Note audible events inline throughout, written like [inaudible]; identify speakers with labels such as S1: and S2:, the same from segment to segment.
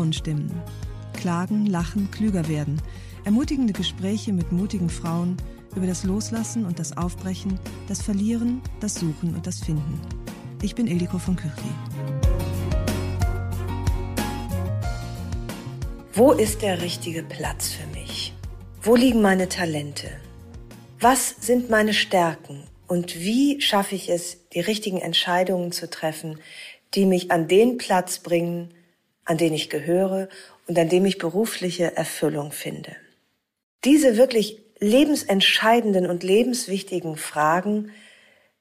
S1: Frauenstimmen. Klagen, lachen, klüger werden. Ermutigende Gespräche mit mutigen Frauen über das Loslassen und das Aufbrechen, das Verlieren, das Suchen und das Finden. Ich bin Ildiko von Küchli.
S2: Wo ist der richtige Platz für mich? Wo liegen meine Talente? Was sind meine Stärken? Und wie schaffe ich es, die richtigen Entscheidungen zu treffen, die mich an den Platz bringen, an den ich gehöre und an dem ich berufliche Erfüllung finde. Diese wirklich lebensentscheidenden und lebenswichtigen Fragen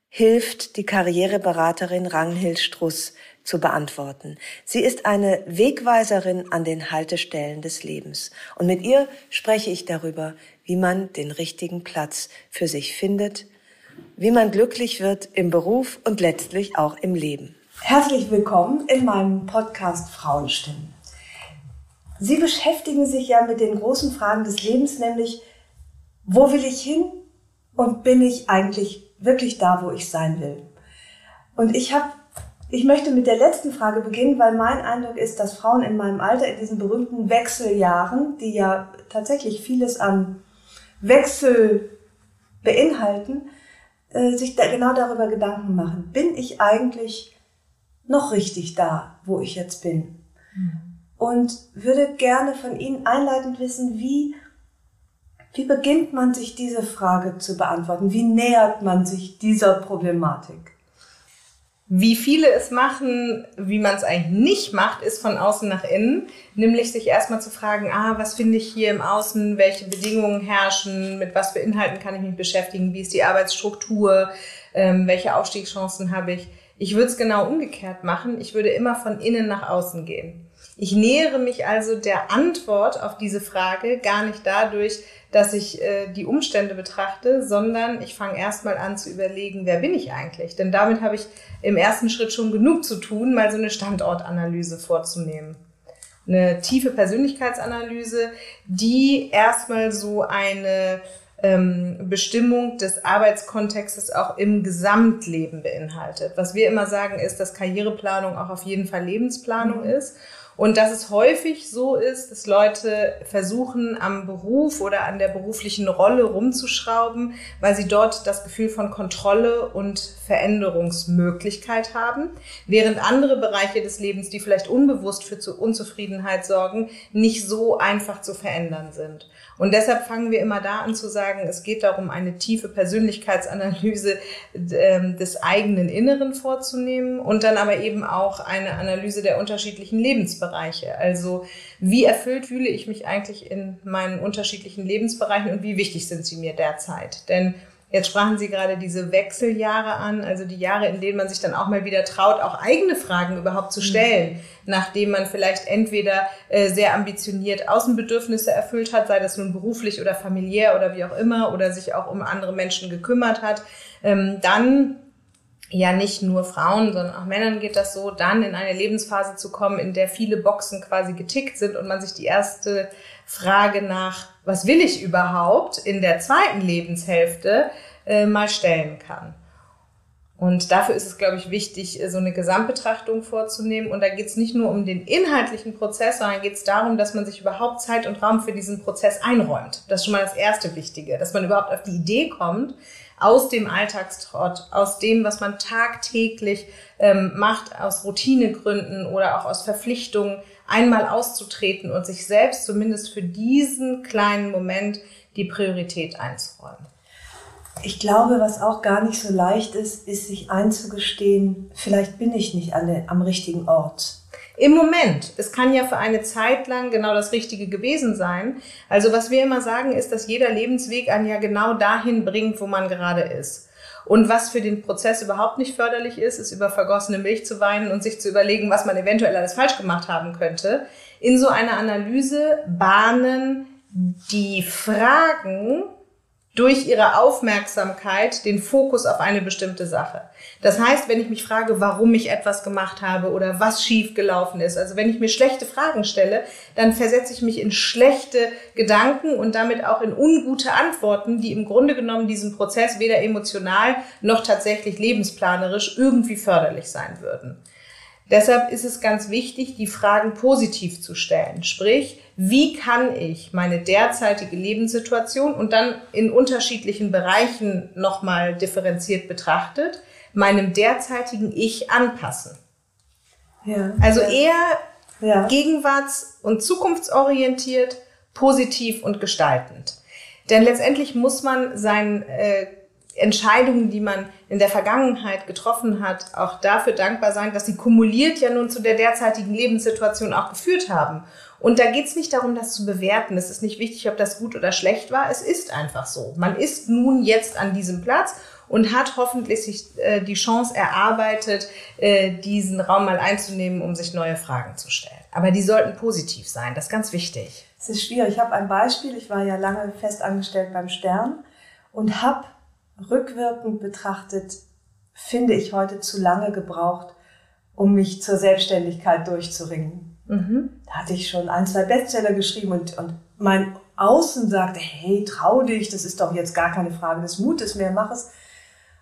S2: hilft die Karriereberaterin Ranghild Struss zu beantworten. Sie ist eine Wegweiserin an den Haltestellen des Lebens. Und mit ihr spreche ich darüber, wie man den richtigen Platz für sich findet, wie man glücklich wird im Beruf und letztlich auch im Leben. Herzlich willkommen in meinem Podcast Frauenstimmen. Sie beschäftigen sich ja mit den großen Fragen des Lebens, nämlich wo will ich hin und bin ich eigentlich wirklich da, wo ich sein will? Und ich habe ich möchte mit der letzten Frage beginnen, weil mein Eindruck ist, dass Frauen in meinem Alter in diesen berühmten Wechseljahren, die ja tatsächlich vieles an Wechsel beinhalten, äh, sich da genau darüber Gedanken machen. Bin ich eigentlich noch richtig da, wo ich jetzt bin. Mhm. Und würde gerne von Ihnen einleitend wissen, wie, wie beginnt man sich diese Frage zu beantworten? Wie nähert man sich dieser Problematik?
S3: Wie viele es machen, wie man es eigentlich nicht macht, ist von außen nach innen, nämlich sich erstmal zu fragen, ah, was finde ich hier im Außen, welche Bedingungen herrschen, mit was für Inhalten kann ich mich beschäftigen, wie ist die Arbeitsstruktur, ähm, welche Aufstiegschancen habe ich. Ich würde es genau umgekehrt machen. Ich würde immer von innen nach außen gehen. Ich nähere mich also der Antwort auf diese Frage gar nicht dadurch, dass ich äh, die Umstände betrachte, sondern ich fange erstmal an zu überlegen, wer bin ich eigentlich? Denn damit habe ich im ersten Schritt schon genug zu tun, mal so eine Standortanalyse vorzunehmen. Eine tiefe Persönlichkeitsanalyse, die erstmal so eine ähm, Bestimmung des Arbeitskontextes auch im Gesamtleben beinhaltet. Was wir immer sagen ist, dass Karriereplanung auch auf jeden Fall Lebensplanung mhm. ist. Und dass es häufig so ist, dass Leute versuchen, am Beruf oder an der beruflichen Rolle rumzuschrauben, weil sie dort das Gefühl von Kontrolle und Veränderungsmöglichkeit haben, während andere Bereiche des Lebens, die vielleicht unbewusst für Unzufriedenheit sorgen, nicht so einfach zu verändern sind. Und deshalb fangen wir immer da an zu sagen, es geht darum, eine tiefe Persönlichkeitsanalyse äh, des eigenen Inneren vorzunehmen und dann aber eben auch eine Analyse der unterschiedlichen Lebensbereiche. Also wie erfüllt fühle ich mich eigentlich in meinen unterschiedlichen Lebensbereichen und wie wichtig sind sie mir derzeit? Denn Jetzt sprachen Sie gerade diese Wechseljahre an, also die Jahre, in denen man sich dann auch mal wieder traut, auch eigene Fragen überhaupt zu stellen, mhm. nachdem man vielleicht entweder äh, sehr ambitioniert Außenbedürfnisse erfüllt hat, sei das nun beruflich oder familiär oder wie auch immer, oder sich auch um andere Menschen gekümmert hat, ähm, dann ja nicht nur Frauen, sondern auch Männern geht das so, dann in eine Lebensphase zu kommen, in der viele Boxen quasi getickt sind und man sich die erste Frage nach, was will ich überhaupt in der zweiten Lebenshälfte äh, mal stellen kann. Und dafür ist es, glaube ich, wichtig, so eine Gesamtbetrachtung vorzunehmen. Und da geht es nicht nur um den inhaltlichen Prozess, sondern geht es darum, dass man sich überhaupt Zeit und Raum für diesen Prozess einräumt. Das ist schon mal das erste Wichtige, dass man überhaupt auf die Idee kommt, aus dem Alltagstrott, aus dem, was man tagtäglich ähm, macht, aus Routinegründen oder auch aus Verpflichtungen, einmal auszutreten und sich selbst zumindest für diesen kleinen Moment die Priorität einzuräumen.
S2: Ich glaube, was auch gar nicht so leicht ist, ist sich einzugestehen, vielleicht bin ich nicht alle am richtigen Ort.
S3: Im Moment. Es kann ja für eine Zeit lang genau das Richtige gewesen sein. Also was wir immer sagen, ist, dass jeder Lebensweg einen ja genau dahin bringt, wo man gerade ist. Und was für den Prozess überhaupt nicht förderlich ist, ist über vergossene Milch zu weinen und sich zu überlegen, was man eventuell alles falsch gemacht haben könnte. In so einer Analyse bahnen die Fragen durch ihre Aufmerksamkeit den Fokus auf eine bestimmte Sache. Das heißt, wenn ich mich frage, warum ich etwas gemacht habe oder was schief gelaufen ist, also wenn ich mir schlechte Fragen stelle, dann versetze ich mich in schlechte Gedanken und damit auch in ungute Antworten, die im Grunde genommen diesem Prozess weder emotional noch tatsächlich lebensplanerisch irgendwie förderlich sein würden. Deshalb ist es ganz wichtig, die Fragen positiv zu stellen. Sprich, wie kann ich meine derzeitige Lebenssituation und dann in unterschiedlichen Bereichen nochmal differenziert betrachtet, meinem derzeitigen Ich anpassen? Ja, also eher ja. gegenwarts- und zukunftsorientiert, positiv und gestaltend. Denn letztendlich muss man sein äh, Entscheidungen, die man in der Vergangenheit getroffen hat, auch dafür dankbar sein, dass sie kumuliert ja nun zu der derzeitigen Lebenssituation auch geführt haben. Und da geht es nicht darum, das zu bewerten. Es ist nicht wichtig, ob das gut oder schlecht war. Es ist einfach so. Man ist nun jetzt an diesem Platz und hat hoffentlich sich äh, die Chance erarbeitet, äh, diesen Raum mal einzunehmen, um sich neue Fragen zu stellen. Aber die sollten positiv sein. Das ist ganz wichtig.
S2: Es ist schwierig. Ich habe ein Beispiel. Ich war ja lange fest angestellt beim Stern und habe rückwirkend betrachtet, finde ich heute zu lange gebraucht, um mich zur Selbstständigkeit durchzuringen. Mhm. Da hatte ich schon ein, zwei Bestseller geschrieben und, und mein Außen sagte, hey, trau dich, das ist doch jetzt gar keine Frage des Mutes mehr, mach es.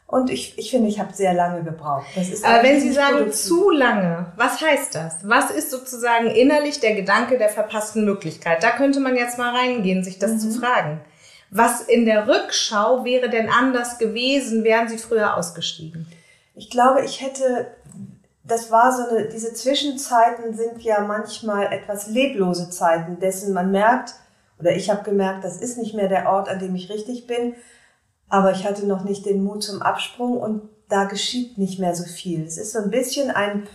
S2: Und ich, ich finde, ich habe sehr lange gebraucht.
S3: Aber wenn Sie sagen produktiv. zu lange, was heißt das? Was ist sozusagen innerlich der Gedanke der verpassten Möglichkeit? Da könnte man jetzt mal reingehen, sich das mhm. zu fragen. Was in der Rückschau wäre denn anders gewesen, wären Sie früher ausgestiegen?
S2: Ich glaube, ich hätte, das war so eine, diese Zwischenzeiten sind ja manchmal etwas leblose Zeiten, dessen man merkt, oder ich habe gemerkt, das ist nicht mehr der Ort, an dem ich richtig bin, aber ich hatte noch nicht den Mut zum Absprung und da geschieht nicht mehr so viel. Es ist so ein bisschen ein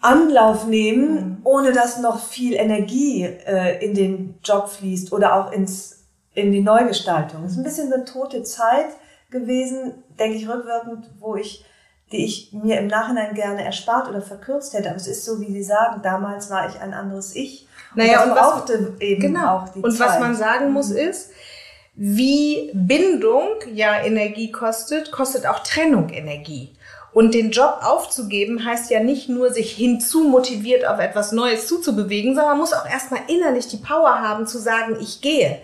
S2: Anlauf nehmen, mhm. ohne dass noch viel Energie äh, in den Job fließt oder auch ins in die Neugestaltung. Es ist ein bisschen eine tote Zeit gewesen, denke ich rückwirkend, wo ich, die ich mir im Nachhinein gerne erspart oder verkürzt hätte. Aber es ist so, wie Sie sagen, damals war ich ein anderes Ich.
S3: Naja, und, und brauchte was, eben genau. auch die und Zeit. Und was man sagen muss mhm. ist, wie Bindung ja Energie kostet, kostet auch Trennung Energie. Und den Job aufzugeben heißt ja nicht nur, sich hinzu motiviert auf etwas Neues zuzubewegen, sondern man muss auch erstmal innerlich die Power haben zu sagen, ich gehe.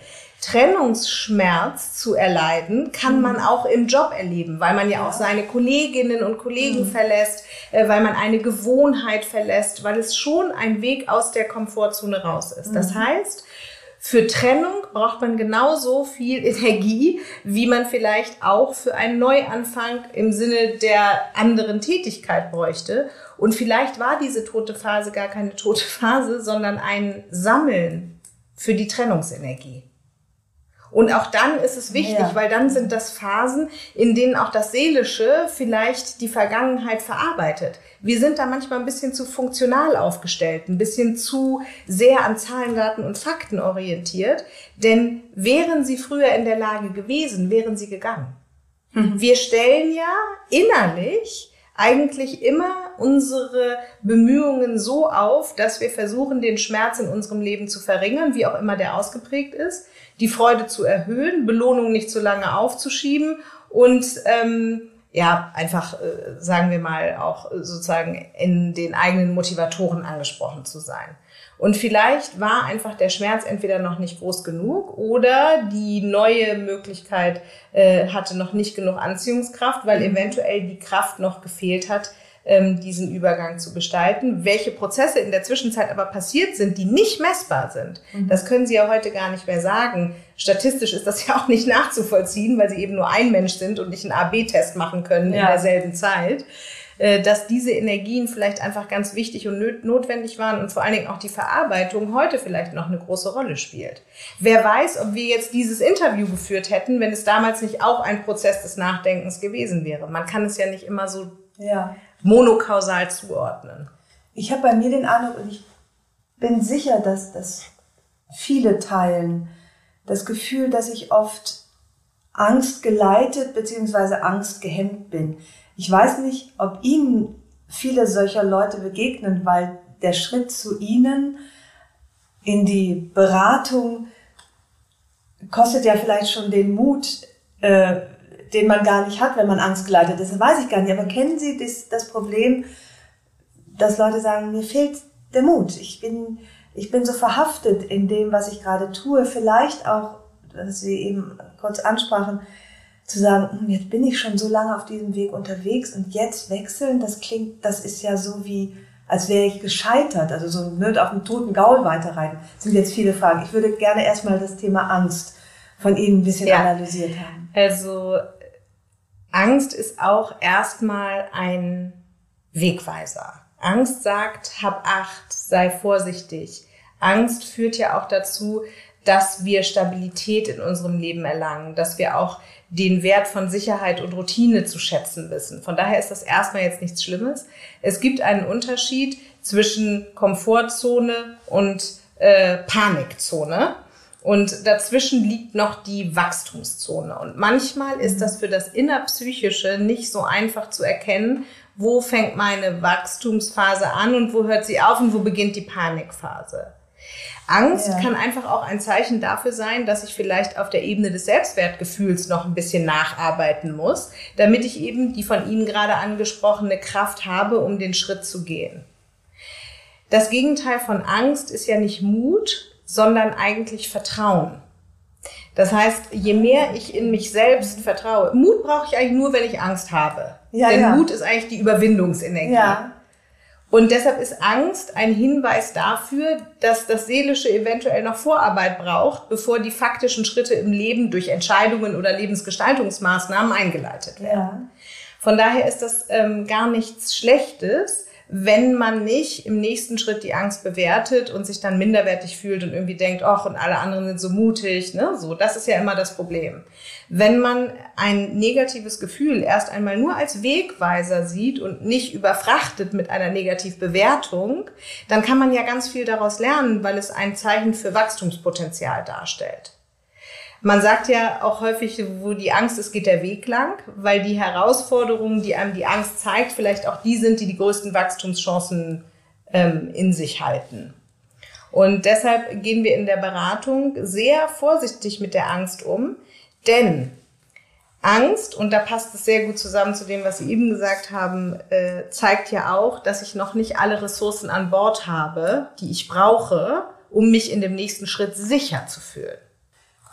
S3: Trennungsschmerz zu erleiden, kann man mhm. auch im Job erleben, weil man ja, ja. auch seine Kolleginnen und Kollegen mhm. verlässt, äh, weil man eine Gewohnheit verlässt, weil es schon ein Weg aus der Komfortzone raus ist. Mhm. Das heißt, für Trennung braucht man genauso viel Energie, wie man vielleicht auch für einen Neuanfang im Sinne der anderen Tätigkeit bräuchte. Und vielleicht war diese tote Phase gar keine tote Phase, sondern ein Sammeln für die Trennungsenergie. Und auch dann ist es wichtig, ja. weil dann sind das Phasen, in denen auch das Seelische vielleicht die Vergangenheit verarbeitet. Wir sind da manchmal ein bisschen zu funktional aufgestellt, ein bisschen zu sehr an Zahlen, Daten und Fakten orientiert. Denn wären sie früher in der Lage gewesen, wären sie gegangen. Mhm. Wir stellen ja innerlich eigentlich immer unsere Bemühungen so auf, dass wir versuchen, den Schmerz in unserem Leben zu verringern, wie auch immer der ausgeprägt ist die Freude zu erhöhen, Belohnung nicht zu lange aufzuschieben und ähm, ja, einfach, äh, sagen wir mal, auch sozusagen in den eigenen Motivatoren angesprochen zu sein. Und vielleicht war einfach der Schmerz entweder noch nicht groß genug oder die neue Möglichkeit äh, hatte noch nicht genug Anziehungskraft, weil eventuell die Kraft noch gefehlt hat, ähm, diesen Übergang zu gestalten. Welche Prozesse in der Zwischenzeit aber passiert sind, die nicht messbar sind, mhm. das können Sie ja heute gar nicht mehr sagen. Statistisch ist das [laughs] ja auch nicht nachzuvollziehen, weil Sie eben nur ein Mensch sind und nicht einen AB-Test machen können ja. in derselben Zeit. äh, dass diese Energien vielleicht einfach ganz wichtig und notwendig waren und vor allen Dingen auch die Verarbeitung heute vielleicht noch eine große Rolle spielt. Wer weiß, ob wir jetzt dieses Interview geführt hätten, wenn es damals nicht auch ein Prozess des Nachdenkens gewesen wäre. Man kann es ja nicht immer so ja. Monokausal zuordnen.
S2: Ich habe bei mir den Eindruck, und ich bin sicher, dass das viele teilen, das Gefühl, dass ich oft Angst geleitet bzw. Angst gehemmt bin. Ich weiß nicht, ob Ihnen viele solcher Leute begegnen, weil der Schritt zu Ihnen in die Beratung kostet ja vielleicht schon den Mut, äh, den man gar nicht hat, wenn man Angst geleitet ist. Das weiß ich gar nicht. Aber kennen Sie das, das Problem, dass Leute sagen, mir fehlt der Mut. Ich bin, ich bin so verhaftet in dem, was ich gerade tue. Vielleicht auch, was Sie eben kurz ansprachen, zu sagen, hm, jetzt bin ich schon so lange auf diesem Weg unterwegs und jetzt wechseln, das klingt, das ist ja so wie, als wäre ich gescheitert, also so nicht auf dem toten Gaul weiterreiten. Das sind jetzt viele Fragen. Ich würde gerne erstmal das Thema Angst von Ihnen ein bisschen ja. analysiert haben.
S3: Also Angst ist auch erstmal ein Wegweiser. Angst sagt, hab Acht, sei vorsichtig. Angst führt ja auch dazu, dass wir Stabilität in unserem Leben erlangen, dass wir auch den Wert von Sicherheit und Routine zu schätzen wissen. Von daher ist das erstmal jetzt nichts Schlimmes. Es gibt einen Unterschied zwischen Komfortzone und äh, Panikzone. Und dazwischen liegt noch die Wachstumszone. Und manchmal ist das für das Innerpsychische nicht so einfach zu erkennen, wo fängt meine Wachstumsphase an und wo hört sie auf und wo beginnt die Panikphase. Angst ja. kann einfach auch ein Zeichen dafür sein, dass ich vielleicht auf der Ebene des Selbstwertgefühls noch ein bisschen nacharbeiten muss, damit ich eben die von Ihnen gerade angesprochene Kraft habe, um den Schritt zu gehen. Das Gegenteil von Angst ist ja nicht Mut, sondern eigentlich Vertrauen. Das heißt, je mehr ich in mich selbst vertraue, Mut brauche ich eigentlich nur, wenn ich Angst habe. Ja, Denn ja. Mut ist eigentlich die Überwindungsenergie. Ja. Und deshalb ist Angst ein Hinweis dafür, dass das Seelische eventuell noch Vorarbeit braucht, bevor die faktischen Schritte im Leben durch Entscheidungen oder Lebensgestaltungsmaßnahmen eingeleitet werden. Ja. Von daher ist das ähm, gar nichts Schlechtes, wenn man nicht im nächsten Schritt die Angst bewertet und sich dann minderwertig fühlt und irgendwie denkt, ach, und alle anderen sind so mutig, ne? So, das ist ja immer das Problem. Wenn man ein negatives Gefühl erst einmal nur als Wegweiser sieht und nicht überfrachtet mit einer Negativbewertung, dann kann man ja ganz viel daraus lernen, weil es ein Zeichen für Wachstumspotenzial darstellt. Man sagt ja auch häufig, wo die Angst ist, geht der Weg lang, weil die Herausforderungen, die einem die Angst zeigt, vielleicht auch die sind, die die größten Wachstumschancen ähm, in sich halten. Und deshalb gehen wir in der Beratung sehr vorsichtig mit der Angst um, denn Angst, und da passt es sehr gut zusammen zu dem, was Sie eben gesagt haben, äh, zeigt ja auch, dass ich noch nicht alle Ressourcen an Bord habe, die ich brauche, um mich in dem nächsten Schritt sicher zu fühlen.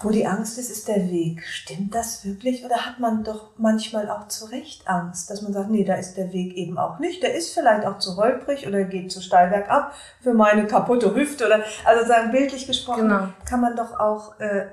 S2: Wo die Angst ist, ist der Weg. Stimmt das wirklich? Oder hat man doch manchmal auch zu Recht Angst, dass man sagt, nee, da ist der Weg eben auch nicht. Der ist vielleicht auch zu holprig oder geht zu steil bergab für meine kaputte Hüfte oder, also sagen bildlich gesprochen, genau. kann man doch auch äh,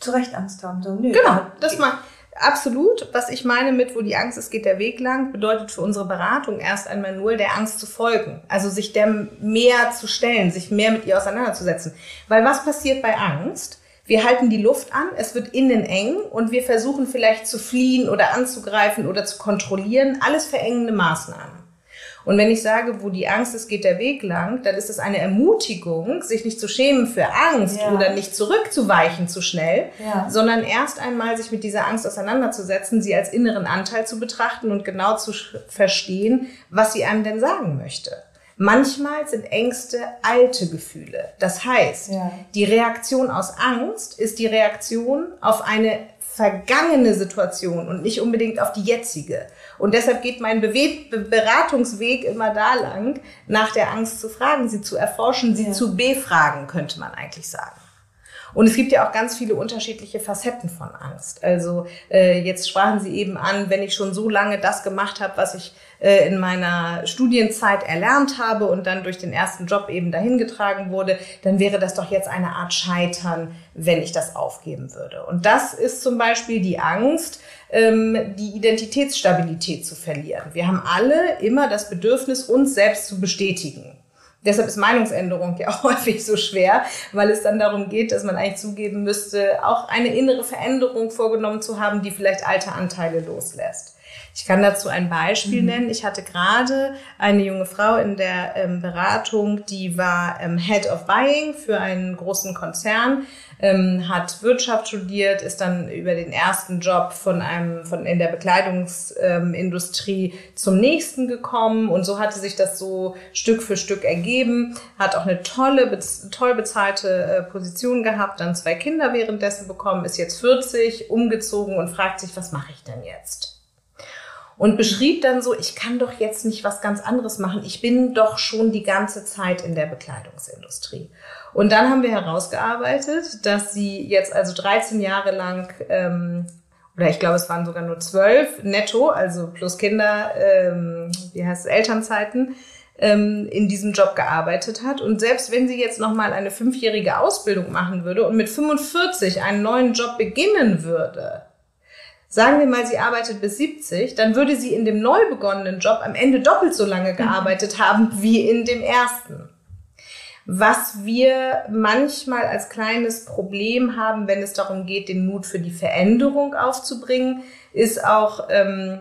S2: zu Recht Angst haben. So,
S3: nee, genau, das mal. Absolut. Was ich meine mit, wo die Angst ist, geht der Weg lang, bedeutet für unsere Beratung erst einmal nur, der Angst zu folgen. Also sich der mehr zu stellen, sich mehr mit ihr auseinanderzusetzen. Weil was passiert bei Angst? Wir halten die Luft an, es wird innen eng und wir versuchen vielleicht zu fliehen oder anzugreifen oder zu kontrollieren. Alles verengende Maßnahmen. Und wenn ich sage, wo die Angst ist, geht der Weg lang, dann ist es eine Ermutigung, sich nicht zu schämen für Angst ja. oder nicht zurückzuweichen zu schnell, ja. sondern erst einmal sich mit dieser Angst auseinanderzusetzen, sie als inneren Anteil zu betrachten und genau zu verstehen, was sie einem denn sagen möchte. Manchmal sind Ängste alte Gefühle. Das heißt, ja. die Reaktion aus Angst ist die Reaktion auf eine vergangene Situation und nicht unbedingt auf die jetzige. Und deshalb geht mein Bewe Beratungsweg immer da lang, nach der Angst zu fragen, sie zu erforschen, sie ja. zu befragen, könnte man eigentlich sagen. Und es gibt ja auch ganz viele unterschiedliche Facetten von Angst. Also äh, jetzt sprachen Sie eben an, wenn ich schon so lange das gemacht habe, was ich äh, in meiner Studienzeit erlernt habe und dann durch den ersten Job eben dahin getragen wurde, dann wäre das doch jetzt eine Art Scheitern, wenn ich das aufgeben würde. Und das ist zum Beispiel die Angst, ähm, die Identitätsstabilität zu verlieren. Wir haben alle immer das Bedürfnis, uns selbst zu bestätigen. Deshalb ist Meinungsänderung [laughs] ja auch häufig so schwer, weil es dann darum geht, dass man eigentlich zugeben müsste, auch eine innere Veränderung vorgenommen zu haben, die vielleicht alte Anteile loslässt. Ich kann dazu ein Beispiel mhm. nennen. Ich hatte gerade eine junge Frau in der ähm, Beratung, die war ähm, Head of Buying für einen großen Konzern, ähm, hat Wirtschaft studiert, ist dann über den ersten Job von einem von in der Bekleidungsindustrie ähm, zum nächsten gekommen und so hatte sich das so Stück für Stück ergeben, hat auch eine tolle bez toll bezahlte äh, Position gehabt, dann zwei Kinder währenddessen bekommen, ist jetzt 40, umgezogen und fragt sich, was mache ich denn jetzt? Und beschrieb dann so, ich kann doch jetzt nicht was ganz anderes machen. Ich bin doch schon die ganze Zeit in der Bekleidungsindustrie. Und dann haben wir herausgearbeitet, dass sie jetzt also 13 Jahre lang, ähm, oder ich glaube, es waren sogar nur 12 netto, also plus Kinder, ähm, wie heißt es, Elternzeiten, ähm, in diesem Job gearbeitet hat. Und selbst wenn sie jetzt nochmal eine fünfjährige Ausbildung machen würde und mit 45 einen neuen Job beginnen würde, sagen wir mal, sie arbeitet bis 70, dann würde sie in dem neu begonnenen Job am Ende doppelt so lange mhm. gearbeitet haben wie in dem ersten. Was wir manchmal als kleines Problem haben, wenn es darum geht, den Mut für die Veränderung aufzubringen, ist auch ähm,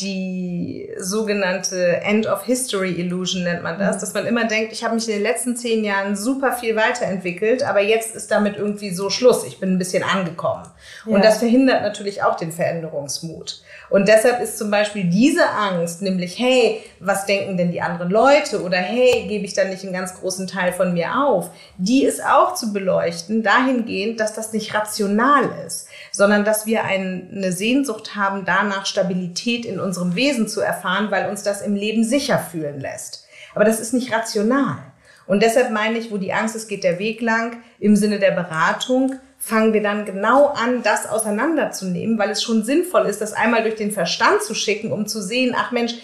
S3: die sogenannte End of History Illusion nennt man das, mhm. dass man immer denkt, ich habe mich in den letzten zehn Jahren super viel weiterentwickelt, aber jetzt ist damit irgendwie so Schluss. Ich bin ein bisschen angekommen. Ja. Und das verhindert natürlich auch den Veränderungsmut. Und deshalb ist zum Beispiel diese Angst, nämlich, hey, was denken denn die anderen Leute? Oder hey, gebe ich dann nicht einen ganz großen Teil von mir auf? Die ist auch zu beleuchten, dahingehend, dass das nicht rational ist, sondern dass wir eine Sehnsucht haben, danach Stabilität in unserem Wesen zu erfahren, weil uns das im Leben sicher fühlen lässt. Aber das ist nicht rational. Und deshalb meine ich, wo die Angst ist, geht der Weg lang, im Sinne der Beratung, fangen wir dann genau an, das auseinanderzunehmen, weil es schon sinnvoll ist, das einmal durch den Verstand zu schicken, um zu sehen, ach Mensch,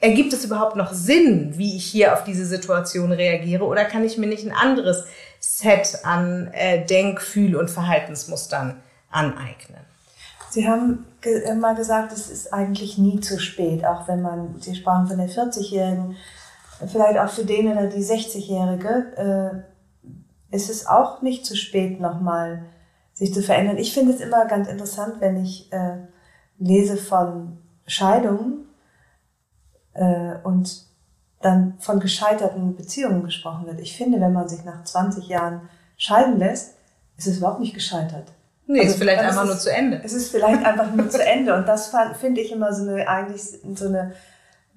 S3: ergibt es überhaupt noch Sinn, wie ich hier auf diese Situation reagiere oder kann ich mir nicht ein anderes Set an äh, Denk-, Fühl- und Verhaltensmustern aneignen?
S2: Sie haben äh, mal gesagt, es ist eigentlich nie zu spät, auch wenn man, Sie sprachen von der 40-Jährigen, vielleicht auch für den oder die 60-Jährige, äh, ist es auch nicht zu spät, nochmal sich zu verändern. Ich finde es immer ganz interessant, wenn ich äh, lese von Scheidungen äh, und dann von gescheiterten Beziehungen gesprochen wird. Ich finde, wenn man sich nach 20 Jahren scheiden lässt, ist es überhaupt nicht gescheitert.
S3: Nee, also, ist vielleicht einfach ist, nur zu Ende.
S2: Es ist vielleicht einfach nur zu Ende. Und das finde ich immer so eine, eigentlich so eine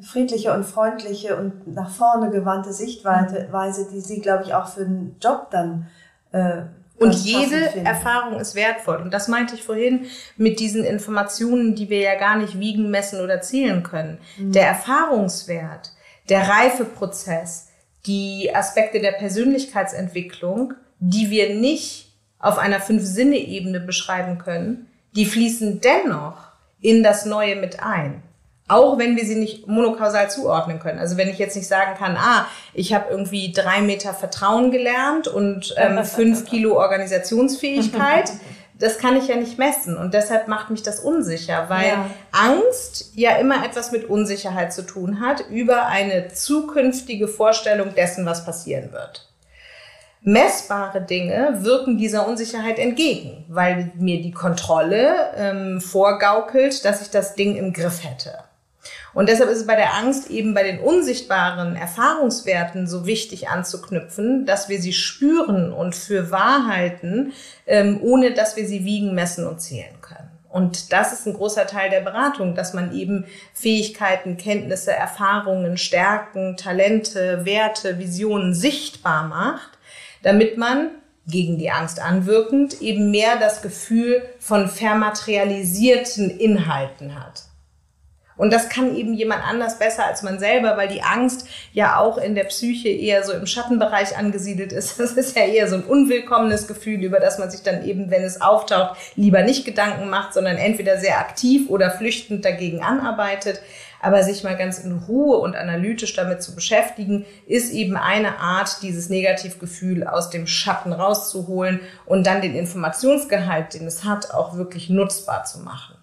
S2: friedliche und freundliche und nach vorne gewandte Sichtweise, die sie, glaube ich, auch für den Job dann
S3: äh, und jede Erfahrung ist wertvoll. Und das meinte ich vorhin mit diesen Informationen, die wir ja gar nicht wiegen, messen oder zählen können. Mhm. Der Erfahrungswert, der Reifeprozess, die Aspekte der Persönlichkeitsentwicklung, die wir nicht auf einer Fünf-Sinne-Ebene beschreiben können, die fließen dennoch in das Neue mit ein auch wenn wir sie nicht monokausal zuordnen können. Also wenn ich jetzt nicht sagen kann, ah, ich habe irgendwie drei Meter Vertrauen gelernt und ähm, [laughs] fünf Kilo Organisationsfähigkeit, [laughs] das kann ich ja nicht messen und deshalb macht mich das unsicher, weil ja. Angst ja immer etwas mit Unsicherheit zu tun hat über eine zukünftige Vorstellung dessen, was passieren wird. Messbare Dinge wirken dieser Unsicherheit entgegen, weil mir die Kontrolle ähm, vorgaukelt, dass ich das Ding im Griff hätte. Und deshalb ist es bei der Angst eben bei den unsichtbaren Erfahrungswerten so wichtig anzuknüpfen, dass wir sie spüren und für wahr halten, ähm, ohne dass wir sie wiegen, messen und zählen können. Und das ist ein großer Teil der Beratung, dass man eben Fähigkeiten, Kenntnisse, Erfahrungen, Stärken, Talente, Werte, Visionen sichtbar macht, damit man gegen die Angst anwirkend eben mehr das Gefühl von vermaterialisierten Inhalten hat. Und das kann eben jemand anders besser als man selber, weil die Angst ja auch in der Psyche eher so im Schattenbereich angesiedelt ist. [laughs] Das ist ja eher so ein unwillkommenes Gefühl, über das man sich dann eben, wenn es auftaucht, lieber nicht Gedanken macht, sondern entweder sehr aktiv oder flüchtend dagegen anarbeitet. Aber sich mal ganz in Ruhe und analytisch damit zu beschäftigen, ist eben eine Art, dieses Negativgefühl aus dem Schatten rauszuholen und dann den Informationsgehalt, den es hat, auch wirklich nutzbar zu machen.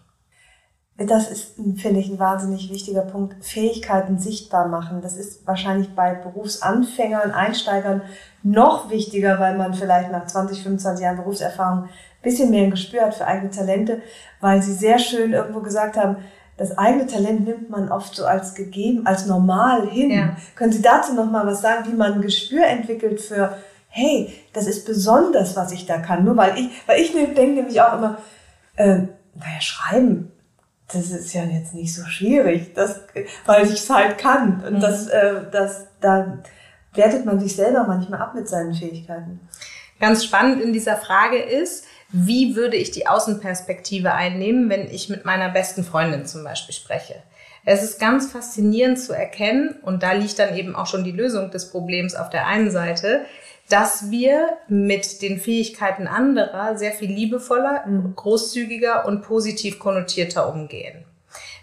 S2: Das ist, finde ich, ein wahnsinnig wichtiger Punkt. Fähigkeiten sichtbar machen. Das ist wahrscheinlich bei Berufsanfängern, Einsteigern noch wichtiger, weil man vielleicht nach 20, 25 Jahren Berufserfahrung ein bisschen mehr ein Gespür hat für eigene Talente, weil sie sehr schön irgendwo gesagt haben, das eigene Talent nimmt man oft so als gegeben, als normal hin. Ja. Können Sie dazu noch mal was sagen, wie man ein Gespür entwickelt für, hey, das ist besonders, was ich da kann. Nur weil ich, weil ich denke nämlich auch immer, äh, naja, schreiben, das ist ja jetzt nicht so schwierig, das, weil ich es halt kann. Und mhm. das, äh, das, da wertet man sich selber manchmal ab mit seinen Fähigkeiten.
S3: Ganz spannend in dieser Frage ist, wie würde ich die Außenperspektive einnehmen, wenn ich mit meiner besten Freundin zum Beispiel spreche. Es ist ganz faszinierend zu erkennen, und da liegt dann eben auch schon die Lösung des Problems auf der einen Seite, dass wir mit den Fähigkeiten anderer sehr viel liebevoller, mhm. großzügiger und positiv konnotierter umgehen.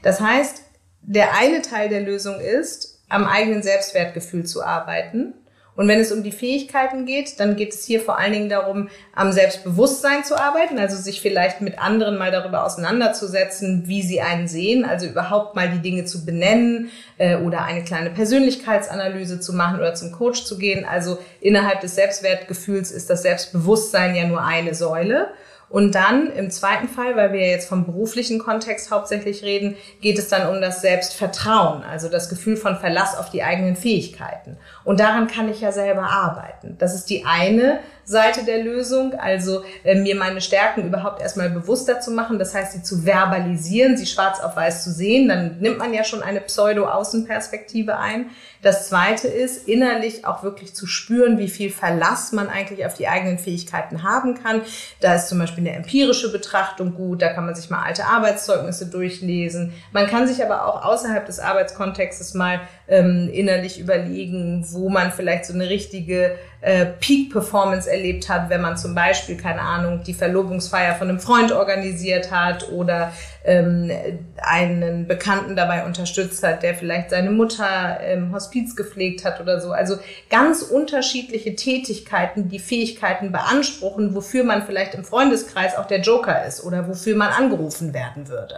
S3: Das heißt, der eine Teil der Lösung ist, am eigenen Selbstwertgefühl zu arbeiten und wenn es um die Fähigkeiten geht, dann geht es hier vor allen Dingen darum, am Selbstbewusstsein zu arbeiten, also sich vielleicht mit anderen mal darüber auseinanderzusetzen, wie sie einen sehen, also überhaupt mal die Dinge zu benennen äh, oder eine kleine Persönlichkeitsanalyse zu machen oder zum Coach zu gehen. Also innerhalb des Selbstwertgefühls ist das Selbstbewusstsein ja nur eine Säule. Und dann im zweiten Fall, weil wir jetzt vom beruflichen Kontext hauptsächlich reden, geht es dann um das Selbstvertrauen, also das Gefühl von Verlass auf die eigenen Fähigkeiten. Und daran kann ich ja selber arbeiten. Das ist die eine Seite der Lösung, also äh, mir meine Stärken überhaupt erstmal bewusster zu machen, das heißt, sie zu verbalisieren, sie schwarz auf weiß zu sehen, dann nimmt man ja schon eine Pseudo-Außenperspektive ein. Das zweite ist, innerlich auch wirklich zu spüren, wie viel Verlass man eigentlich auf die eigenen Fähigkeiten haben kann. Da ist zum Beispiel eine empirische Betrachtung gut, da kann man sich mal alte Arbeitszeugnisse durchlesen. Man kann sich aber auch außerhalb des Arbeitskontextes mal ähm, innerlich überlegen, wo man vielleicht so eine richtige äh, Peak-Performance erlebt hat, wenn man zum Beispiel, keine Ahnung, die Verlobungsfeier von einem Freund organisiert hat oder ähm, einen Bekannten dabei unterstützt hat, der vielleicht seine Mutter im Hospiz gepflegt hat oder so. Also ganz unterschiedliche Tätigkeiten, die Fähigkeiten beanspruchen, wofür man vielleicht im Freundeskreis auch der Joker ist oder wofür man angerufen werden würde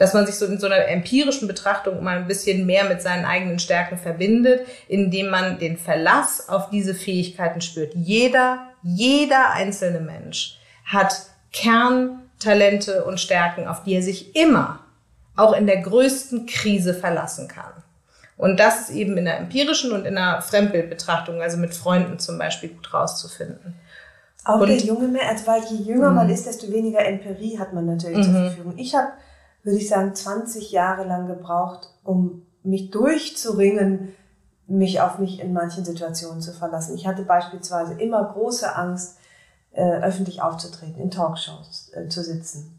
S3: dass man sich so in so einer empirischen Betrachtung mal ein bisschen mehr mit seinen eigenen Stärken verbindet, indem man den Verlass auf diese Fähigkeiten spürt. Jeder, jeder einzelne Mensch hat Kerntalente und Stärken, auf die er sich immer, auch in der größten Krise verlassen kann. Und das ist eben in der empirischen und in der Fremdbildbetrachtung, also mit Freunden zum Beispiel, gut rauszufinden.
S2: Auch und, der junge Mensch, also weil je jünger man mhm. ist, desto weniger Empirie hat man natürlich zur mhm. Verfügung. Ich habe würde ich sagen, 20 Jahre lang gebraucht, um mich durchzuringen, mich auf mich in manchen Situationen zu verlassen. Ich hatte beispielsweise immer große Angst, äh, öffentlich aufzutreten, in Talkshows äh, zu sitzen.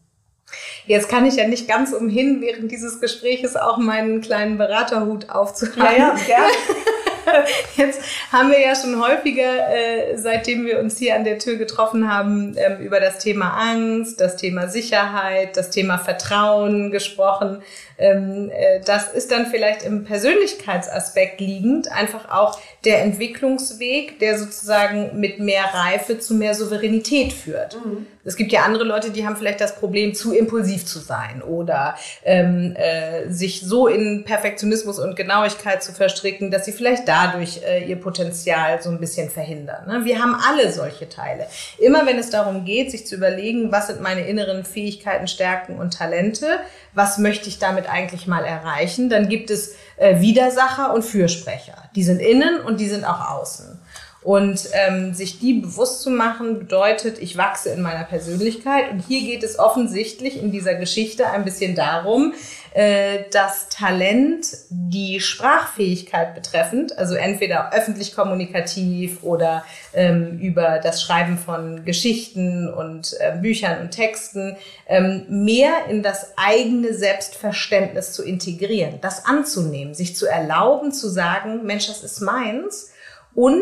S3: Jetzt kann ich ja nicht ganz umhin, während dieses Gespräches auch meinen kleinen Beraterhut aufzuhaben. Ja, ja, gerne. [laughs] [laughs] Jetzt haben wir ja schon häufiger, äh, seitdem wir uns hier an der Tür getroffen haben, ähm, über das Thema Angst, das Thema Sicherheit, das Thema Vertrauen gesprochen. Ähm, äh, das ist dann vielleicht im Persönlichkeitsaspekt liegend einfach auch der Entwicklungsweg, der sozusagen mit mehr Reife zu mehr Souveränität führt. Mhm. Es gibt ja andere Leute, die haben vielleicht das Problem, zu impulsiv zu sein oder ähm, äh, sich so in Perfektionismus und Genauigkeit zu verstricken, dass sie vielleicht dadurch äh, ihr Potenzial so ein bisschen verhindern. Ne? Wir haben alle solche Teile. Immer wenn es darum geht, sich zu überlegen, was sind meine inneren Fähigkeiten, Stärken und Talente, was möchte ich damit eigentlich mal erreichen, dann gibt es äh, Widersacher und Fürsprecher. Die sind innen und die sind auch außen. Und ähm, sich die bewusst zu machen, bedeutet, ich wachse in meiner Persönlichkeit. Und hier geht es offensichtlich in dieser Geschichte ein bisschen darum, äh, das Talent, die Sprachfähigkeit betreffend, also entweder öffentlich kommunikativ oder ähm, über das Schreiben von Geschichten und äh, Büchern und Texten, ähm, mehr in das eigene Selbstverständnis zu integrieren, das anzunehmen, sich zu erlauben, zu sagen, Mensch, das ist meins und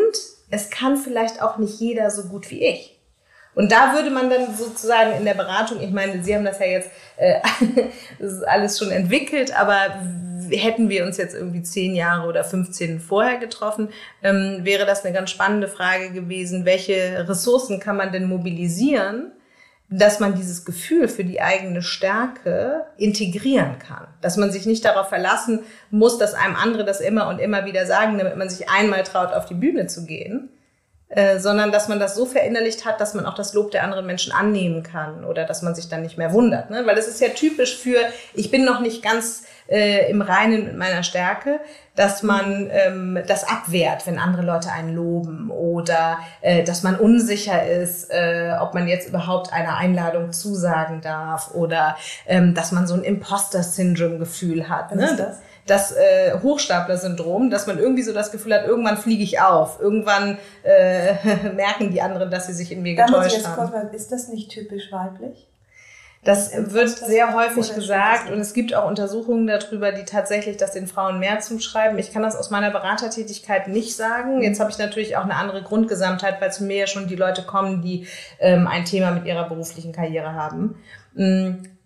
S3: es kann vielleicht auch nicht jeder so gut wie ich. Und da würde man dann sozusagen in der Beratung, ich meine, Sie haben das ja jetzt äh, [laughs] das alles schon entwickelt, aber hätten wir uns jetzt irgendwie zehn Jahre oder 15 vorher getroffen, ähm, wäre das eine ganz spannende Frage gewesen, welche Ressourcen kann man denn mobilisieren, dass man dieses Gefühl für die eigene Stärke integrieren kann. Dass man sich nicht darauf verlassen muss, dass einem andere das immer und immer wieder sagen, damit man sich einmal traut, auf die Bühne zu gehen, äh, sondern dass man das so verinnerlicht hat, dass man auch das Lob der anderen Menschen annehmen kann oder dass man sich dann nicht mehr wundert. Ne? Weil es ist ja typisch für, ich bin noch nicht ganz äh, im Reinen mit meiner Stärke, dass man ähm, das abwehrt, wenn andere Leute einen loben oder äh, dass man unsicher ist, äh, ob man jetzt überhaupt einer Einladung zusagen darf oder ähm, dass man so ein Imposter-Syndrom-Gefühl hat. Ne?
S2: das?
S3: das äh, Hochstapler-Syndrom, dass man irgendwie so das Gefühl hat, irgendwann fliege ich auf, irgendwann äh, [laughs] merken die anderen, dass sie sich in mir
S2: Da
S3: getäuscht
S2: kurz
S3: haben.
S2: mal, ist das nicht typisch weiblich?
S3: Das wird sehr häufig gesagt und es gibt auch Untersuchungen darüber, die tatsächlich das den Frauen mehr zuschreiben. Ich kann das aus meiner Beratertätigkeit nicht sagen. Jetzt habe ich natürlich auch eine andere Grundgesamtheit, weil zu mir ja schon die Leute kommen, die ähm, ein Thema mit ihrer beruflichen Karriere haben.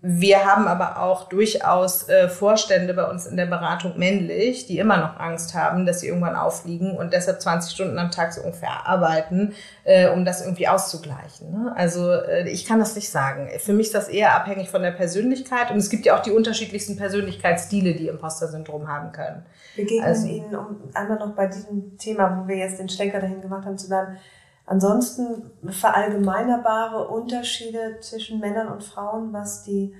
S3: Wir haben aber auch durchaus äh, Vorstände bei uns in der Beratung männlich, die immer noch Angst haben, dass sie irgendwann auffliegen und deshalb 20 Stunden am Tag so ungefähr arbeiten, äh, um das irgendwie auszugleichen. Ne? Also äh, ich kann das nicht sagen. Für mich ist das eher abhängig von der Persönlichkeit und es gibt ja auch die unterschiedlichsten Persönlichkeitsstile, die Imposter-Syndrom haben können.
S2: Begegnen
S3: Also-
S2: Ihnen, um einmal noch bei diesem Thema, wo wir jetzt den Schlenker dahin gemacht haben, zu bleiben, ansonsten verallgemeinerbare Unterschiede zwischen Männern und Frauen, was die,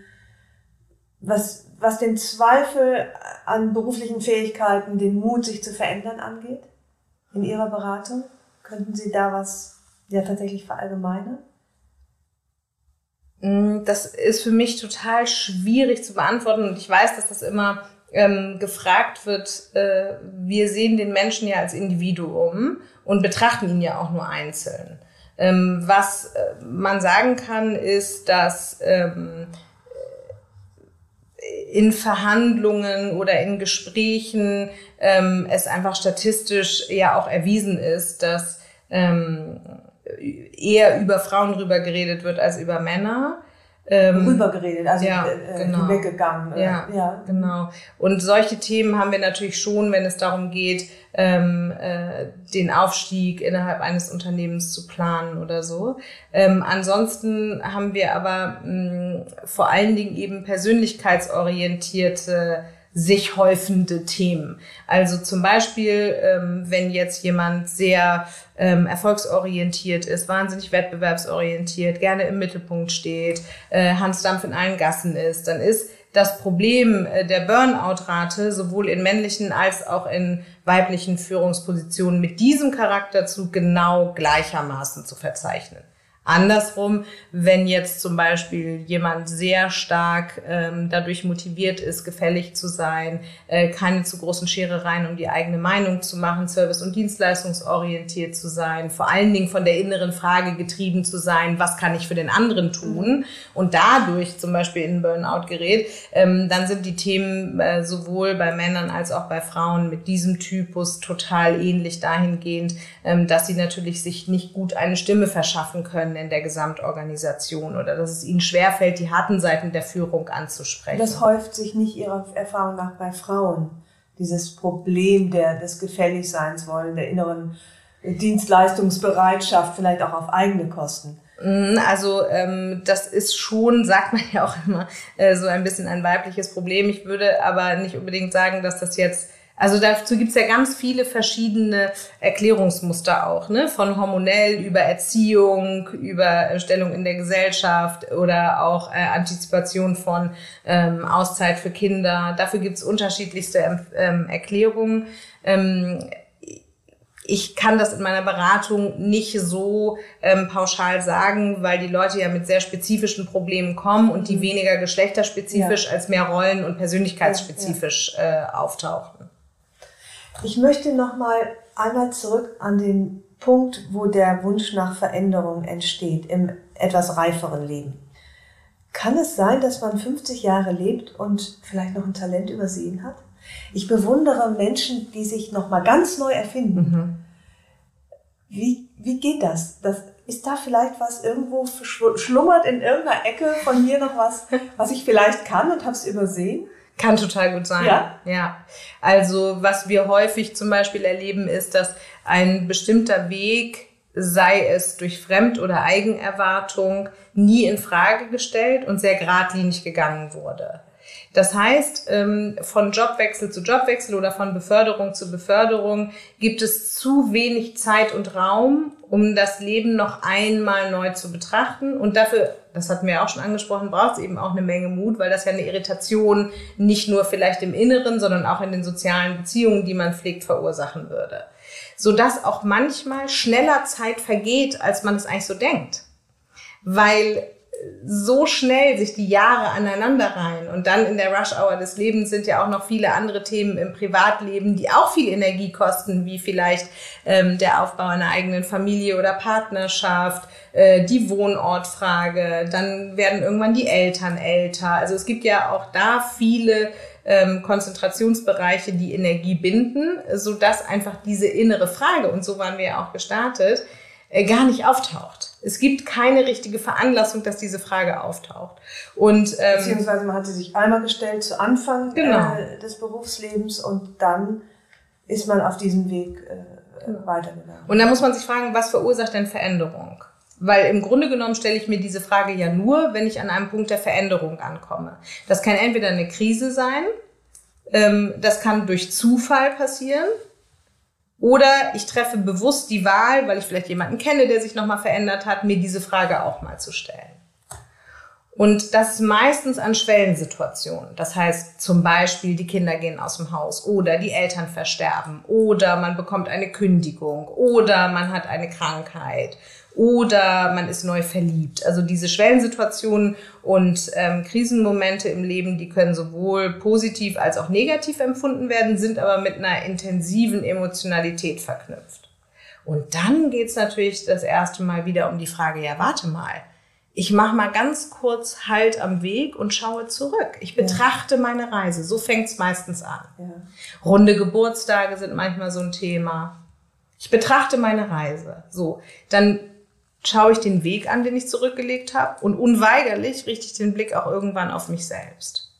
S2: was, was den Zweifel an beruflichen Fähigkeiten, den Mut, sich zu verändern angeht? In Ihrer Beratung? Könnten Sie da was ja tatsächlich verallgemeinern?
S3: Mm, Das ist für mich total schwierig zu beantworten und ich weiß, dass das immer ähm, gefragt wird. Äh, wir sehen den Menschen ja als Individuum und betrachten ihn ja auch nur einzeln. Ähm, was äh, man sagen kann, ist, dass ähm, in Verhandlungen oder in Gesprächen ähm, es einfach statistisch ja auch erwiesen ist, dass ähm, eher über Frauen drüber geredet wird als über Männer. Ähm,
S2: Rübergeredet, also
S3: ja,
S2: äh, äh,
S3: genau.
S2: hinweggegangen. äh,
S3: Ja,
S2: ja.
S3: genau. Und solche Themen haben wir natürlich schon, wenn es darum geht, ähm, äh, den Aufstieg innerhalb eines Unternehmens zu planen oder so. Ähm, ansonsten haben wir aber mh, vor allen Dingen eben persönlichkeitsorientierte sich häufende Themen. Also zum Beispiel, ähm, wenn jetzt jemand sehr ähm, erfolgsorientiert ist, wahnsinnig wettbewerbsorientiert, gerne im Mittelpunkt steht, äh, Hans Dampf in allen Gassen ist, dann ist das Problem äh, der Burnout-Rate sowohl in männlichen als auch in weiblichen Führungspositionen mit diesem Charakterzug genau gleichermaßen zu verzeichnen. Andersrum, wenn jetzt zum Beispiel jemand sehr stark ähm, dadurch motiviert ist, gefällig zu sein, äh, keine zu großen Scherereien um die eigene Meinung zu machen, service- und dienstleistungsorientiert zu sein, vor allen Dingen von der inneren Frage getrieben zu sein, was kann ich für den anderen tun? Und dadurch zum Beispiel in Burnout gerät, ähm, dann sind die Themen äh, sowohl bei Männern als auch bei Frauen mit diesem Typus total ähnlich dahingehend, ähm, dass sie natürlich sich nicht gut eine Stimme verschaffen können in der Gesamtorganisation oder dass es ihnen schwerfällt, die harten Seiten der Führung anzusprechen.
S2: Das häuft sich nicht Ihrer Erfahrung nach bei Frauen. Dieses Problem der, des Gefälligseins wollen, der inneren Dienstleistungsbereitschaft, vielleicht auch auf eigene Kosten.
S3: Mm, Also ähm, das ist schon, sagt man [laughs] ja auch immer, äh, so ein bisschen ein weibliches Problem. Ich würde aber nicht unbedingt sagen, dass das jetzt, also dazu gibt's ja ganz viele verschiedene Erklärungsmuster auch, ne? Von hormonell über Erziehung, über äh, Stellung in der Gesellschaft oder auch äh, Antizipation von ähm, Auszeit für Kinder. Dafür gibt's unterschiedlichste ähm, ähm, Erklärungen. Ähm, ich kann das in meiner Beratung nicht so ähm, pauschal sagen, weil die Leute ja mit sehr spezifischen Problemen kommen und die mhm. weniger geschlechterspezifisch ja. als mehr rollen- und persönlichkeitsspezifisch ja, ja. Äh, auftauchen.
S2: Ich möchte noch mal einmal zurück an den Punkt, wo der Wunsch nach Veränderung entsteht im etwas reiferen Leben. Kann es sein, dass man 50 Jahre lebt und vielleicht noch ein Talent übersehen hat? Ich bewundere Menschen, die sich noch mal ganz neu erfinden. Mhm. Wie, wie geht das? das? Ist da vielleicht was irgendwo schlummert in irgendeiner Ecke von mir noch was, was ich vielleicht kann und habe es übersehen?
S3: Kann total gut sein. Ja? ja. Also was wir häufig zum Beispiel erleben, ist, dass ein bestimmter Weg, sei es durch Fremd- oder Eigenerwartung, nie in Frage gestellt und sehr geradlinig gegangen wurde. Das heißt, ähm, von Jobwechsel zu Jobwechsel oder von Beförderung zu Beförderung gibt es zu wenig Zeit und Raum, um das Leben noch einmal neu zu betrachten. Und dafür, das hatten wir auch schon angesprochen, braucht es eben auch eine Menge Mut, weil das ja eine Irritation nicht nur vielleicht im Inneren, sondern auch in den sozialen Beziehungen, die man pflegt, verursachen würde. Sodass auch manchmal schneller Zeit vergeht, als man es eigentlich so denkt. Weil so schnell sich die Jahre aneinander reihen und dann in der Rush Hour des Lebens sind ja auch noch viele andere Themen im Privatleben, die auch viel Energie kosten, wie vielleicht ähm, der Aufbau einer eigenen Familie oder Partnerschaft, äh, die Wohnortfrage, dann werden irgendwann die Eltern älter. Also es gibt ja auch da viele ähm, Konzentrationsbereiche, die Energie binden, so dass einfach diese innere Frage, und so waren wir ja auch gestartet, äh, gar nicht auftaucht. Es gibt keine richtige Veranlassung, dass diese Frage auftaucht. Und,
S2: ähm, Beziehungsweise man hat sie sich einmal gestellt zu Anfang genau. äh, des Berufslebens und dann ist man auf diesem Weg äh, genau. weitergegangen.
S3: Und da muss man sich fragen, was verursacht denn Veränderung? Weil im Grunde genommen stelle ich mir diese Frage ja nur, wenn ich an einem Punkt der Veränderung ankomme. Das kann entweder eine Krise sein, ähm, das kann durch Zufall passieren, oder ich treffe bewusst die Wahl, weil ich vielleicht jemanden kenne, der sich nochmal verändert hat, mir diese Frage auch mal zu stellen. Und das ist meistens an Schwellensituationen. Das heißt zum Beispiel, die Kinder gehen aus dem Haus oder die Eltern versterben oder man bekommt eine Kündigung oder man hat eine Krankheit oder man ist neu verliebt. Also diese Schwellensituationen und ähm, Krisenmomente im Leben, die können sowohl positiv als auch negativ empfunden werden, sind aber mit einer intensiven Emotionalität verknüpft. Und dann geht's natürlich das erste Mal wieder um die Frage, ja, warte mal, ich mache mal ganz kurz Halt am Weg und schaue zurück. Ich betrachte ja. meine Reise. So fängt's meistens an. Ja. Runde Geburtstage sind manchmal so ein Thema. Ich betrachte meine Reise. So, dann schaue ich den Weg an, den ich zurückgelegt habe und unweigerlich richte ich den Blick auch irgendwann auf mich selbst.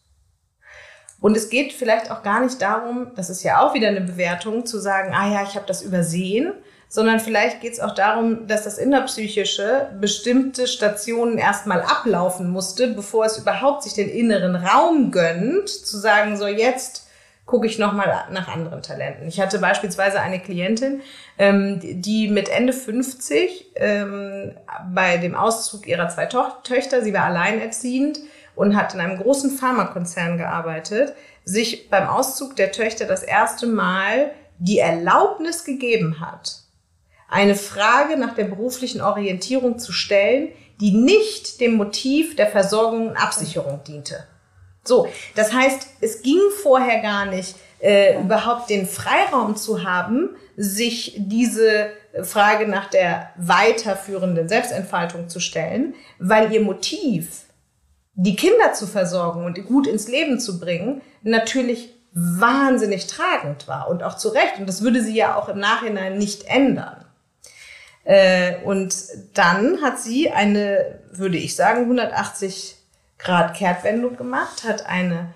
S3: Und es geht vielleicht auch gar nicht darum, das ist ja auch wieder eine Bewertung, zu sagen, ah ja, ich habe das übersehen, sondern vielleicht geht es auch darum, dass das Innerpsychische bestimmte Stationen erstmal ablaufen musste, bevor es überhaupt sich den inneren Raum gönnt, zu sagen, so jetzt gucke ich nochmal nach anderen Talenten. Ich hatte beispielsweise eine Klientin, ähm, die mit Ende 50 ähm, bei dem Auszug ihrer zwei Töchter, sie war alleinerziehend und hat in einem großen Pharmakonzern gearbeitet, sich beim Auszug der Töchter das erste Mal die Erlaubnis gegeben hat, eine Frage nach der beruflichen Orientierung zu stellen, die nicht dem Motiv der Versorgung und Absicherung diente. So, das heißt, es ging vorher gar nicht, äh, überhaupt den Freiraum zu haben, sich diese Frage nach der weiterführenden Selbstentfaltung zu stellen, weil ihr Motiv, die Kinder zu versorgen und gut ins Leben zu bringen, natürlich wahnsinnig tragend war und auch zu Recht. Und das würde sie ja auch im Nachhinein nicht ändern. Äh, und dann hat sie eine, würde ich sagen, 180 Grad Kehrtwendung gemacht, hat eine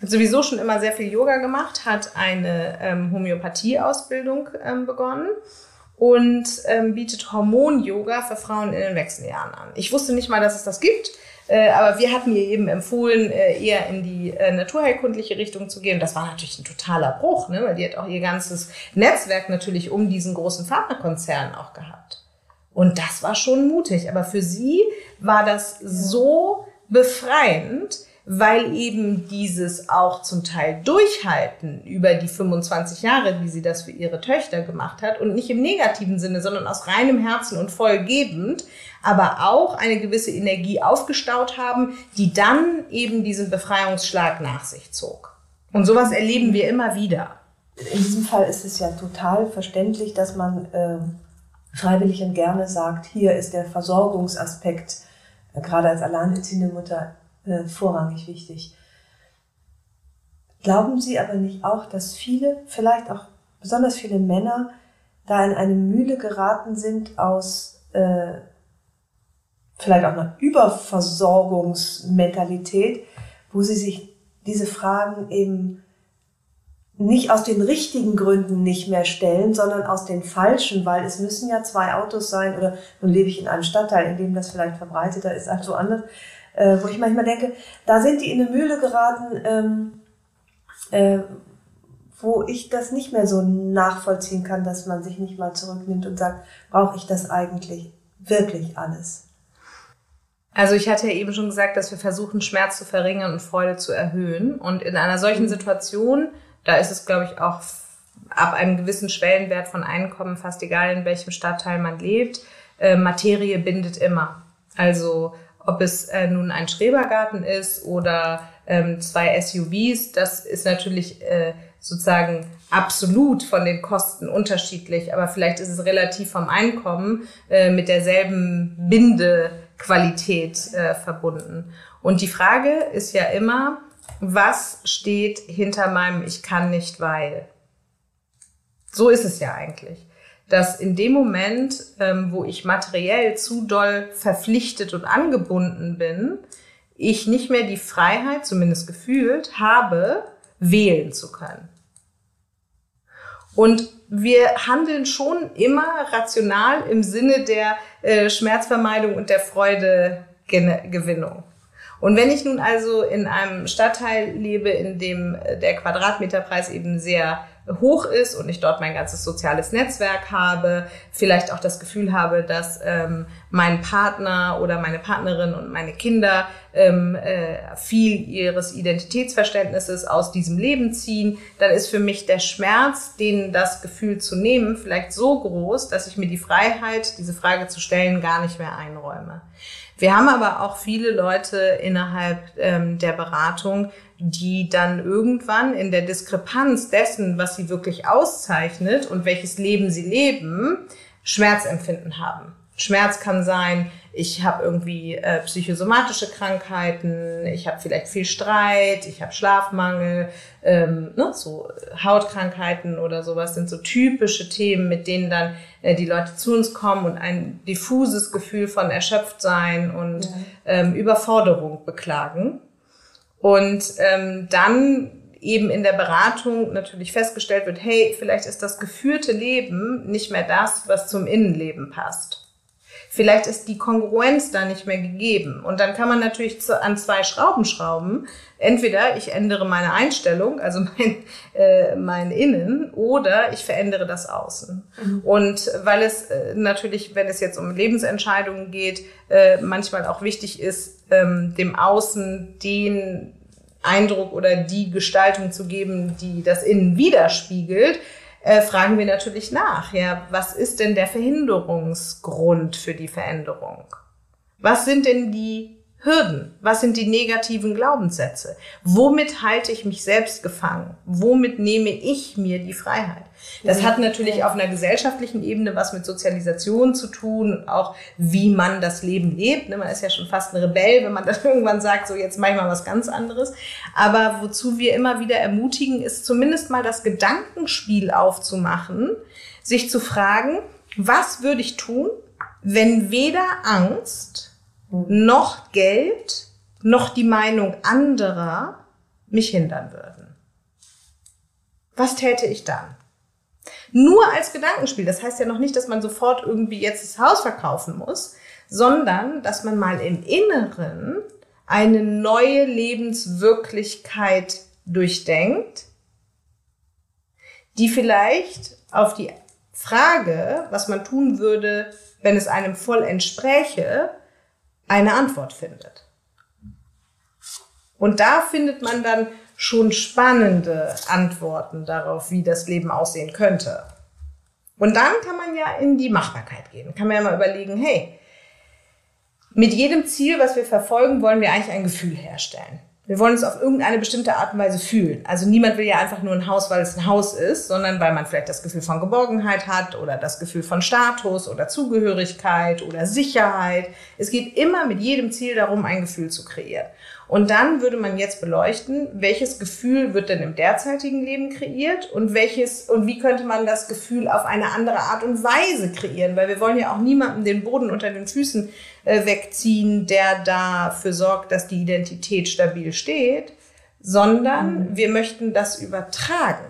S3: hat sowieso schon immer sehr viel Yoga gemacht, hat eine ähm, Homöopathie-Ausbildung ähm, begonnen und ähm, bietet Hormon-Yoga für Frauen in den Wechseljahren an. Ich wusste nicht mal, dass es das gibt, äh, aber wir hatten ihr eben empfohlen, äh, eher in die äh, naturheilkundliche Richtung zu gehen. Das war natürlich ein totaler Bruch, ne? weil die hat auch ihr ganzes Netzwerk natürlich um diesen großen Partnerkonzern auch gehabt. Und das war schon mutig. Aber für sie war das so befreiend, weil eben dieses auch zum Teil Durchhalten über die 25 Jahre, wie sie das für ihre Töchter gemacht hat und nicht im negativen Sinne, sondern aus reinem Herzen und vollgebend, aber auch eine gewisse Energie aufgestaut haben, die dann eben diesen Befreiungsschlag nach sich zog. Und sowas erleben wir immer wieder.
S2: In diesem Fall ist es ja total verständlich, dass man äh, freiwillig und gerne sagt, hier ist der Versorgungsaspekt, gerade als alleinerziehende Mutter, äh, vorrangig wichtig. Glauben Sie aber nicht auch, dass viele, vielleicht auch besonders viele Männer, da in eine Mühle geraten sind aus äh, vielleicht auch einer Überversorgungsmentalität, wo sie sich diese Fragen eben nicht aus den richtigen Gründen nicht mehr stellen, sondern aus den falschen, weil es müssen ja zwei Autos sein oder nun lebe ich in einem Stadtteil, in dem das vielleicht verbreiteter ist als woanders, äh, wo ich manchmal denke, da sind die in eine Mühle geraten, ähm, äh, wo ich das nicht mehr so nachvollziehen kann, dass man sich nicht mal zurücknimmt und sagt, brauche ich das eigentlich wirklich alles?
S3: Also ich hatte ja eben schon gesagt, dass wir versuchen, Schmerz zu verringern und Freude zu erhöhen. Und in einer solchen Situation, da ist es, glaube ich, auch ab einem gewissen Schwellenwert von Einkommen, fast egal in welchem Stadtteil man lebt, äh, Materie bindet immer. Also ob es äh, nun ein Schrebergarten ist oder ähm, zwei SUVs, das ist natürlich äh, sozusagen absolut von den Kosten unterschiedlich, aber vielleicht ist es relativ vom Einkommen äh, mit derselben Bindequalität äh, verbunden. Und die Frage ist ja immer, was steht hinter meinem Ich kann nicht, weil? So ist es ja eigentlich. Dass in dem Moment, ähm, wo ich materiell zu doll verpflichtet und angebunden bin, ich nicht mehr die Freiheit, zumindest gefühlt, habe, wählen zu können. Und wir handeln schon immer rational im Sinne der äh, Schmerzvermeidung und der Freudegewinnung. Und wenn ich nun also in einem Stadtteil lebe, in dem äh, der Quadratmeterpreis eben sehr hoch ist und ich dort mein ganzes soziales Netzwerk habe, vielleicht auch das Gefühl habe, dass ähm, mein Partner oder meine Partnerin und meine Kinder ähm, äh, viel ihres Identitätsverständnisses aus diesem Leben ziehen, dann ist für mich der Schmerz, denen das Gefühl zu nehmen, vielleicht so groß, dass ich mir die Freiheit, diese Frage zu stellen, gar nicht mehr einräume. Wir haben aber auch viele Leute innerhalb ähm, der Beratung, die dann irgendwann in der Diskrepanz dessen, was sie wirklich auszeichnet und welches Leben sie leben, Schmerzempfinden haben. Schmerz kann sein, ich habe irgendwie äh, psychosomatische Krankheiten, ich habe vielleicht viel Streit, ich habe Schlafmangel, ähm, ne, so Hautkrankheiten oder sowas sind so typische Themen, mit denen dann äh, die Leute zu uns kommen und ein diffuses Gefühl von Erschöpftsein und ja. ähm, Überforderung beklagen. Und ähm, dann eben in der Beratung natürlich festgestellt wird, hey, vielleicht ist das geführte Leben nicht mehr das, was zum Innenleben passt. Vielleicht ist die Kongruenz da nicht mehr gegeben. Und dann kann man natürlich zu, an zwei Schrauben schrauben. Entweder ich ändere meine Einstellung, also [laughs] mein, äh, mein Innen, oder ich verändere das Außen. Mhm. Und weil es äh, natürlich, wenn es jetzt um Lebensentscheidungen geht, äh, manchmal auch wichtig ist, ähm, dem Außen den Eindruck oder die Gestaltung zu geben, die das Innen widerspiegelt, äh, fragen wir natürlich nach, ja, was ist denn der Verhinderungsgrund für die Veränderung? Was sind denn die Hürden? Was sind die negativen Glaubenssätze? Womit halte ich mich selbst gefangen? Womit nehme ich mir die Freiheit? Das hat natürlich auf einer gesellschaftlichen Ebene was mit Sozialisation zu tun und auch wie man das Leben lebt. Ne, man ist ja schon fast ein Rebell, wenn man [laughs] dann irgendwann sagt, so jetzt mache ich mal was ganz anderes. Aber wozu wir immer wieder ermutigen, ist zumindest mal das Gedankenspiel aufzumachen, sich zu fragen, was würde ich tun, wenn weder Angst noch Geld noch die Meinung anderer mich hindern würden. Was täte ich dann? Nur als Gedankenspiel. Das heißt ja noch nicht, dass man sofort irgendwie jetzt das Haus verkaufen muss, sondern dass man mal im Inneren eine neue Lebenswirklichkeit durchdenkt, die vielleicht auf die Frage, was man tun würde, wenn es einem voll entspräche, eine Antwort findet. Und da findet man dann schon spannende Antworten darauf, wie das Leben aussehen könnte. Und dann kann man ja in die Machbarkeit gehen. Kann man ja mal überlegen, hey, mit jedem Ziel, was wir verfolgen, wollen wir eigentlich ein Gefühl herstellen. Wir wollen uns auf irgendeine bestimmte Art und Weise fühlen. Also niemand will ja einfach nur ein Haus, weil es ein Haus ist, sondern weil man vielleicht das Gefühl von Geborgenheit hat oder das Gefühl von Status oder Zugehörigkeit oder Sicherheit. Es geht immer mit jedem Ziel darum, ein Gefühl zu kreieren. Und dann würde man jetzt beleuchten, welches Gefühl wird denn im derzeitigen Leben kreiert und welches und wie könnte man das Gefühl auf eine andere Art und Weise kreieren, weil wir wollen ja auch niemandem den Boden unter den Füßen äh, wegziehen, der dafür sorgt, dass die Identität stabil steht, sondern mhm. wir möchten das übertragen.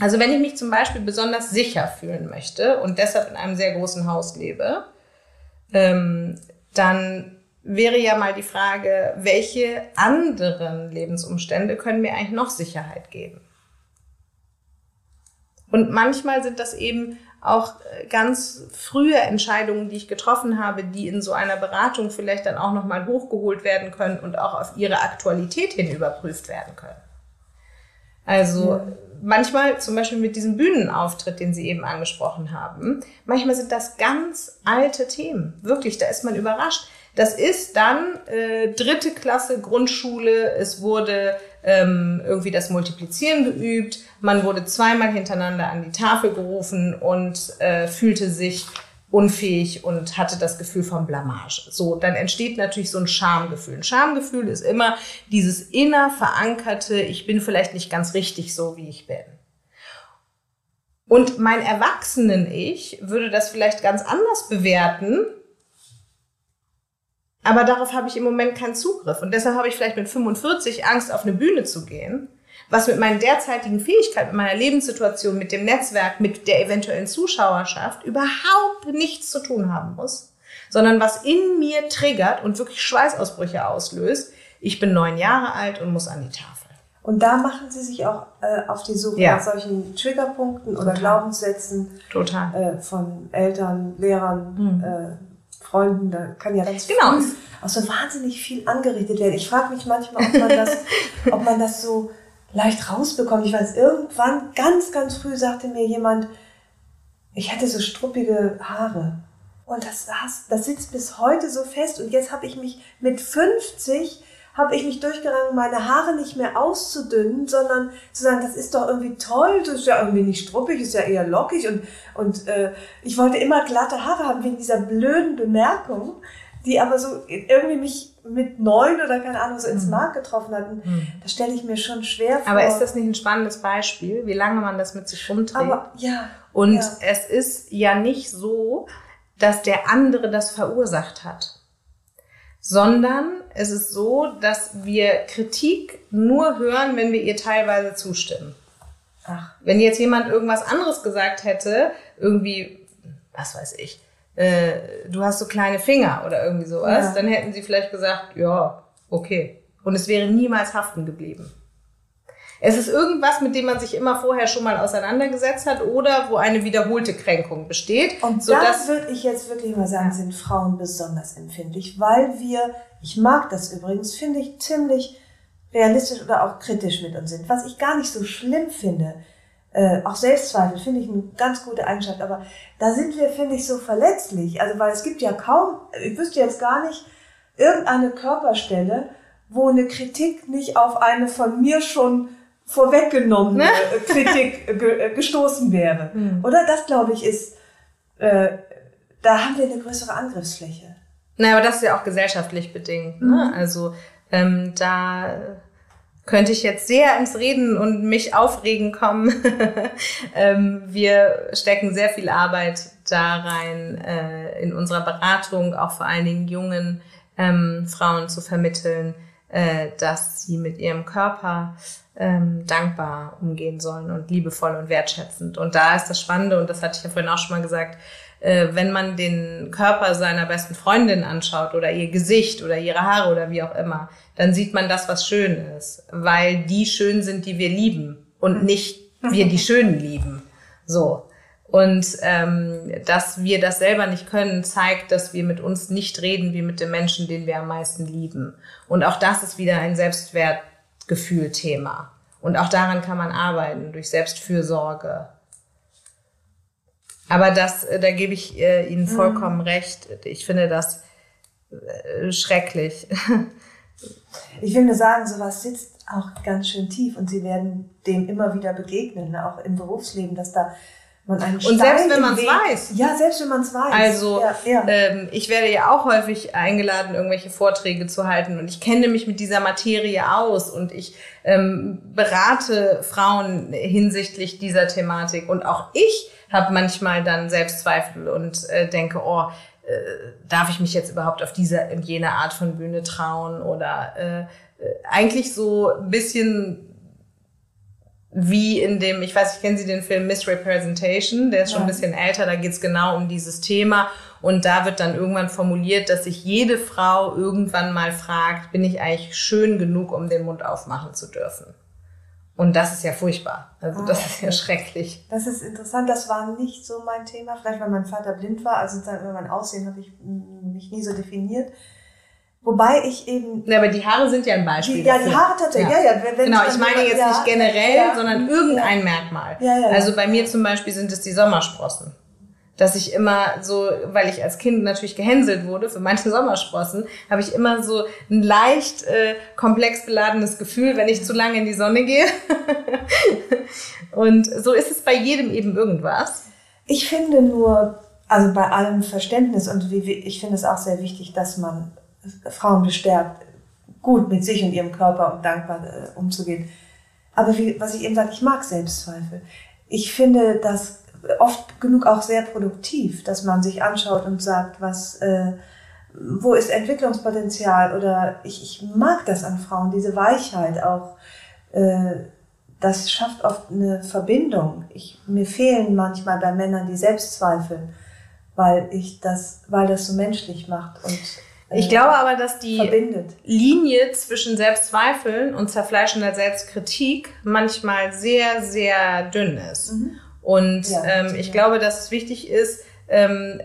S3: Also wenn ich mich zum Beispiel besonders sicher fühlen möchte und deshalb in einem sehr großen Haus lebe, ähm, dann wäre ja mal die Frage, welche anderen Lebensumstände können mir eigentlich noch Sicherheit geben? Und manchmal sind das eben auch äh, ganz frühe Entscheidungen, die ich getroffen habe, die in so einer Beratung vielleicht dann auch nochmal hochgeholt werden können und auch auf ihre Aktualität hin überprüft werden können. Also ja. manchmal, zum Beispiel mit diesem Bühnenauftritt, den Sie eben angesprochen haben, manchmal sind das ganz alte Themen. Wirklich, da ist man überrascht. Das ist dann äh, dritte Klasse Grundschule. Es wurde ähm, irgendwie das Multiplizieren geübt. Man wurde zweimal hintereinander an die Tafel gerufen und äh, fühlte sich unfähig und hatte das Gefühl von Blamage. So, dann entsteht natürlich so ein Schamgefühl. Ein Schamgefühl ist immer dieses inner verankerte, ich bin vielleicht nicht ganz richtig so, wie ich bin. Und mein Erwachsenen-Ich würde das vielleicht ganz anders bewerten, aber darauf habe ich im Moment keinen Zugriff. Und deshalb habe ich vielleicht mit 45 Angst, auf eine Bühne zu gehen, was mit meinen derzeitigen Fähigkeiten, mit meiner Lebenssituation, mit dem Netzwerk, mit der eventuellen Zuschauerschaft überhaupt nichts zu tun haben muss, sondern was in mir triggert und wirklich Schweißausbrüche auslöst. Ich bin neun Jahre alt und muss an die Tafel.
S2: Und da machen Sie sich auch äh, auf die Suche ja. nach solchen Triggerpunkten Total. oder Glaubenssätzen
S3: Total.
S2: Äh, von Eltern, Lehrern, mhm. äh, Freunden, da kann ja ganz
S3: genau.
S2: auch so wahnsinnig viel angerichtet werden. Ich frage mich manchmal, ob man das, [laughs] ob man das so leicht rausbekommt. Ich weiß, irgendwann, ganz, ganz früh sagte mir jemand, ich hätte so struppige Haare. Und das, das, das sitzt bis heute so fest. Und jetzt habe ich mich mit 50 habe ich mich durchgerangen, meine Haare nicht mehr auszudünnen, sondern zu sagen, das ist doch irgendwie toll, das ist ja irgendwie nicht struppig, ist ja eher lockig und, und äh, ich wollte immer glatte Haare haben wegen dieser blöden Bemerkung, die aber so irgendwie mich mit neun oder keine Ahnung so ins mhm. Mark getroffen hatten. Mhm. Das stelle ich mir schon schwer vor.
S3: Aber ist das nicht ein spannendes Beispiel, wie lange man das mit sich rumträgt?
S2: Aber, ja.
S3: Und
S2: ja.
S3: es ist ja nicht so, dass der andere das verursacht hat sondern es ist so, dass wir Kritik nur hören, wenn wir ihr teilweise zustimmen. Ach. Wenn jetzt jemand irgendwas anderes gesagt hätte, irgendwie, was weiß ich, äh, du hast so kleine Finger oder irgendwie sowas, ja. dann hätten sie vielleicht gesagt, ja, okay. Und es wäre niemals haften geblieben. Es ist irgendwas, mit dem man sich immer vorher schon mal auseinandergesetzt hat oder wo eine wiederholte Kränkung besteht.
S2: Und da würde ich jetzt wirklich mal sagen, sind Frauen besonders empfindlich, weil wir, ich mag das übrigens, finde ich ziemlich realistisch oder auch kritisch mit uns sind, was ich gar nicht so schlimm finde. Äh, auch Selbstzweifel finde ich eine ganz gute Eigenschaft, aber da sind wir, finde ich, so verletzlich. Also, weil es gibt ja kaum, ich wüsste jetzt gar nicht, irgendeine Körperstelle, wo eine Kritik nicht auf eine von mir schon vorweggenommene ne? [laughs] Kritik ge äh, gestoßen wäre. Mhm. Oder das, glaube ich, ist, äh, da haben wir eine größere Angriffsfläche.
S3: Naja, aber das ist ja auch gesellschaftlich bedingt. Ne? Mhm. Also ähm, da könnte ich jetzt sehr ins Reden und mich aufregen kommen. [laughs] ähm, wir stecken sehr viel Arbeit da rein, äh, in unserer Beratung, auch vor allen Dingen jungen ähm, Frauen zu vermitteln, äh, dass sie mit ihrem Körper ähm, dankbar umgehen sollen und liebevoll und wertschätzend. Und da ist das Spannende, und das hatte ich ja vorhin auch schon mal gesagt, äh, wenn man den Körper seiner besten Freundin anschaut oder ihr Gesicht oder ihre Haare oder wie auch immer, dann sieht man das, was schön ist, weil die schön sind, die wir lieben und nicht wir die [laughs] Schönen lieben. So. Und ähm, dass wir das selber nicht können, zeigt, dass wir mit uns nicht reden wie mit dem Menschen, den wir am meisten lieben. Und auch das ist wieder ein Selbstwertgefühl-Thema. Und auch daran kann man arbeiten, durch Selbstfürsorge. Aber das, äh, da gebe ich äh, Ihnen mhm. vollkommen mhm. recht. Ich finde das äh, schrecklich.
S2: Ich will nur sagen, sowas sitzt auch ganz schön tief und Sie werden dem immer wieder begegnen, ne, auch im Berufsleben, dass da man einen
S3: Und selbst wenn man es weiß.
S2: Ja, selbst wenn man es weiß.
S3: Also ja, ja. Ähm, ich werde ja auch häufig eingeladen, irgendwelche Vorträge zu halten und ich kenne mich mit dieser Materie aus und ich ähm, berate Frauen hinsichtlich dieser Thematik und auch ich habe manchmal dann Selbstzweifel und äh, denke, oh, äh, darf ich mich jetzt überhaupt auf diese und jene Art von Bühne trauen oder äh, äh eigentlich so ein bisschen wie in dem, ich weiß, ich kennen Sie den Film Misrepresentation, der ist schon ja. ein bisschen älter, da geht's genau um dieses Thema. Und da wird dann irgendwann formuliert, dass sich jede Frau irgendwann mal fragt, bin ich eigentlich schön genug, um den Mund aufmachen zu dürfen? Und das ist ja furchtbar. Also ah, das ist ja schrecklich.
S2: Das ist interessant. Das war nicht so mein Thema. Vielleicht, weil mein Vater blind war. Also über mein Aussehen habe ich mich nie so definiert. Wobei ich eben.
S3: Ja, aber die Haare sind ja ein Beispiel.
S2: Die, ja, die Haare tatsächlich. Ja, ja. ja
S3: wenn, genau, ich meine jetzt ja, nicht generell, ja, sondern irgendein Merkmal. Ja, ja, also bei mir zum Beispiel sind es die Sommersprossen. Dass ich immer so, weil ich als Kind natürlich gehänselt wurde für manche Sommersprossen, habe ich immer so ein leicht äh, komplex beladenes Gefühl, wenn ich zu lange in die Sonne gehe. [laughs] Und so ist es bei jedem eben irgendwas.
S2: Ich finde nur, also bei allem Verständnis und wie, ich finde es auch sehr wichtig, dass man Frauen bestärkt, gut mit sich und ihrem Körper und dankbar äh, umzugehen. Aber wie, was ich eben sagte, ich mag Selbstzweifel. Ich finde das oft genug auch sehr produktiv, dass man sich anschaut und sagt, was, äh, wo ist Entwicklungspotenzial oder ich, ich mag das an Frauen, diese Weichheit auch. Äh, das schafft oft eine Verbindung. Ich, mir fehlen manchmal bei Männern die Selbstzweifel, weil ich das, weil das so menschlich macht und
S3: ich glaube aber, dass die verbindet. Linie zwischen Selbstzweifeln und zerfleischender Selbstkritik manchmal sehr, sehr dünn ist. Mhm. Und ja, ähm, ich glaube, dass es wichtig ist, ähm,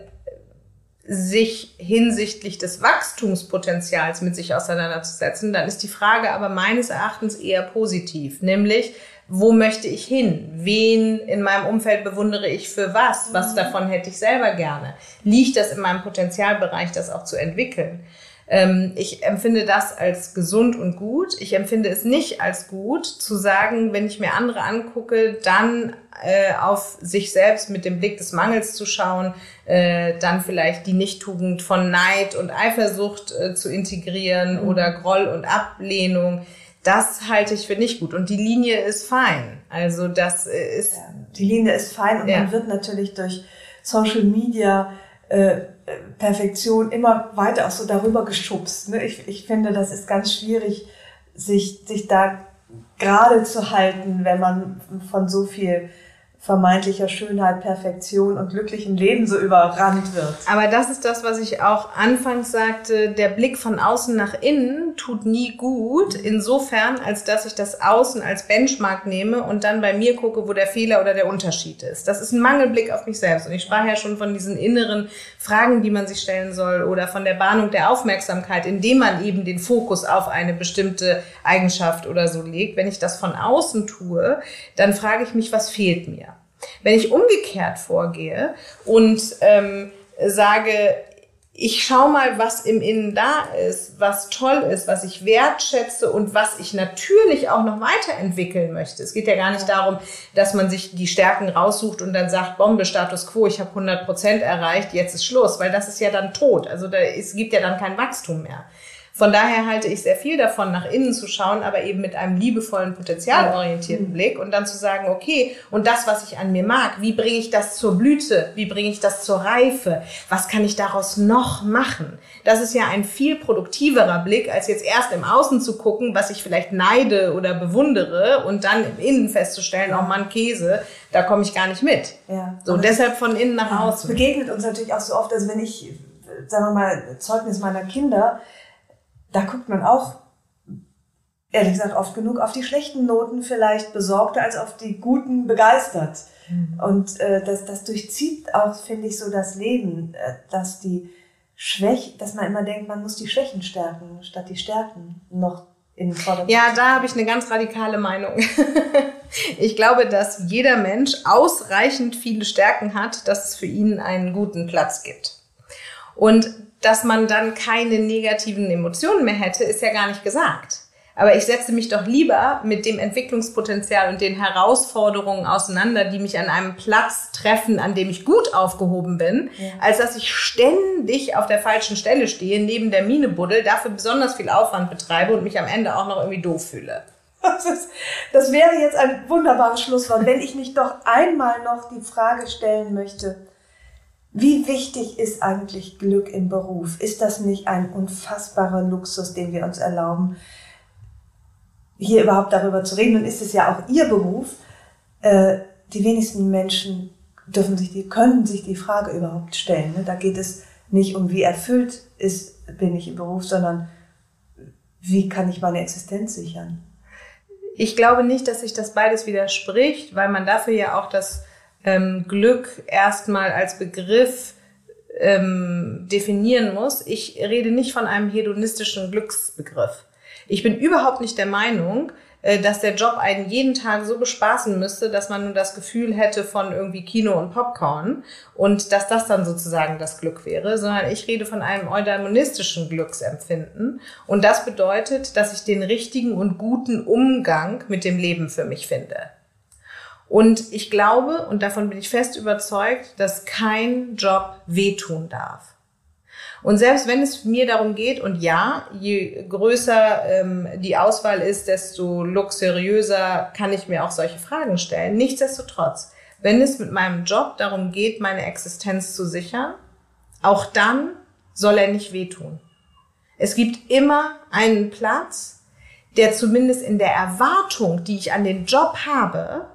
S3: sich hinsichtlich des Wachstumspotenzials mit sich auseinanderzusetzen, dann ist die Frage aber meines Erachtens eher positiv, nämlich wo möchte ich hin? Wen in meinem Umfeld bewundere ich für was? Was mhm. davon hätte ich selber gerne? Liegt das in meinem Potenzialbereich, das auch zu entwickeln? Ähm, ich empfinde das als gesund und gut. Ich empfinde es nicht als gut zu sagen, wenn ich mir andere angucke, dann äh, auf sich selbst mit dem Blick des Mangels zu schauen, äh, dann vielleicht die Nichttugend von Neid und Eifersucht äh, zu integrieren mhm. oder Groll und Ablehnung das halte ich für nicht gut. Und die Linie ist fein. Also das ist. Ja,
S2: die Linie ist fein und ja. man wird natürlich durch Social Media äh, Perfektion immer weiter auch so darüber geschubst. Ne? Ich, ich finde, das ist ganz schwierig, sich, sich da gerade zu halten, wenn man von so viel vermeintlicher Schönheit, Perfektion und glücklichen Leben so überrannt wird.
S3: Aber das ist das, was ich auch anfangs sagte, der Blick von außen nach innen tut nie gut, insofern, als dass ich das Außen als Benchmark nehme und dann bei mir gucke, wo der Fehler oder der Unterschied ist. Das ist ein Mangelblick auf mich selbst. Und ich sprach ja schon von diesen inneren Fragen, die man sich stellen soll oder von der Bahnung der Aufmerksamkeit, indem man eben den Fokus auf eine bestimmte Eigenschaft oder so legt. Wenn ich das von außen tue, dann frage ich mich, was fehlt mir? Wenn ich umgekehrt vorgehe und ähm, sage, ich schau mal, was im Innen da ist, was toll ist, was ich wertschätze und was ich natürlich auch noch weiterentwickeln möchte. Es geht ja gar nicht darum, dass man sich die Stärken raussucht und dann sagt, Bombe, Status Quo, ich habe 100 Prozent erreicht, jetzt ist Schluss, weil das ist ja dann tot. Also da, es gibt ja dann kein Wachstum mehr. Von daher halte ich sehr viel davon, nach innen zu schauen, aber eben mit einem liebevollen, potenzialorientierten. Blick und dann zu sagen, okay, und das, was ich an mir mag, wie bringe ich das zur Blüte? Wie bringe ich das zur Reife? Was kann ich daraus noch machen? Das ist ja ein viel produktiverer Blick, als jetzt erst im Außen zu gucken, was ich vielleicht neide oder bewundere und dann im Innen festzustellen, oh Mann, Käse, da komme ich gar nicht mit. Ja. So, und deshalb von innen nach außen.
S2: Es begegnet uns natürlich auch so oft, also wenn ich, sagen wir mal, Zeugnis meiner Kinder, da guckt man auch ehrlich gesagt oft genug auf die schlechten Noten vielleicht besorgter als auf die guten begeistert. Mhm. Und äh, das, das durchzieht auch, finde ich, so das Leben, äh, dass die Schwäche, dass man immer denkt, man muss die Schwächen stärken, statt die Stärken noch in Vordergrund.
S3: Ja, da habe ich eine ganz radikale Meinung. [laughs] ich glaube, dass jeder Mensch ausreichend viele Stärken hat, dass es für ihn einen guten Platz gibt. Und dass man dann keine negativen Emotionen mehr hätte, ist ja gar nicht gesagt. Aber ich setze mich doch lieber mit dem Entwicklungspotenzial und den Herausforderungen auseinander, die mich an einem Platz treffen, an dem ich gut aufgehoben bin, ja. als dass ich ständig auf der falschen Stelle stehe, neben der Mine buddel, dafür besonders viel Aufwand betreibe und mich am Ende auch noch irgendwie doof fühle. [laughs]
S2: Das, ist, das wäre jetzt ein wunderbares Schlusswort, wenn ich mich doch einmal noch die Frage stellen möchte, wie wichtig ist eigentlich Glück im Beruf? Ist das nicht ein unfassbarer Luxus, den wir uns erlauben? hier überhaupt darüber zu reden, nun ist es ja auch ihr Beruf. Äh, die wenigsten Menschen dürfen sich die, können sich die Frage überhaupt stellen. Ne? Da geht es nicht um, wie erfüllt ist, bin ich im Beruf, sondern wie kann ich meine Existenz sichern?
S3: Ich glaube nicht, dass sich das beides widerspricht, weil man dafür ja auch das ähm, Glück erstmal als Begriff ähm, definieren muss. Ich rede nicht von einem hedonistischen Glücksbegriff. Ich bin überhaupt nicht der Meinung, äh, dass der Job einen jeden Tag so bespaßen müsste, dass man nur das Gefühl hätte von irgendwie Kino und Popcorn und dass das dann sozusagen das Glück wäre, sondern ich rede von einem eudaimonistischen Glücksempfinden und das bedeutet, dass ich den richtigen und guten Umgang mit dem Leben für mich finde. Und ich glaube, und davon bin ich fest überzeugt, dass kein Job wehtun darf. Und selbst wenn es mir darum geht, und ja, je größer ähm, die Auswahl ist, desto luxuriöser kann ich mir auch solche Fragen stellen. Nichtsdestotrotz, wenn es mit meinem Job darum geht, meine Existenz zu sichern, auch dann soll er nicht wehtun. Es gibt immer einen Platz, der zumindest in der Erwartung, die ich an den Job habe,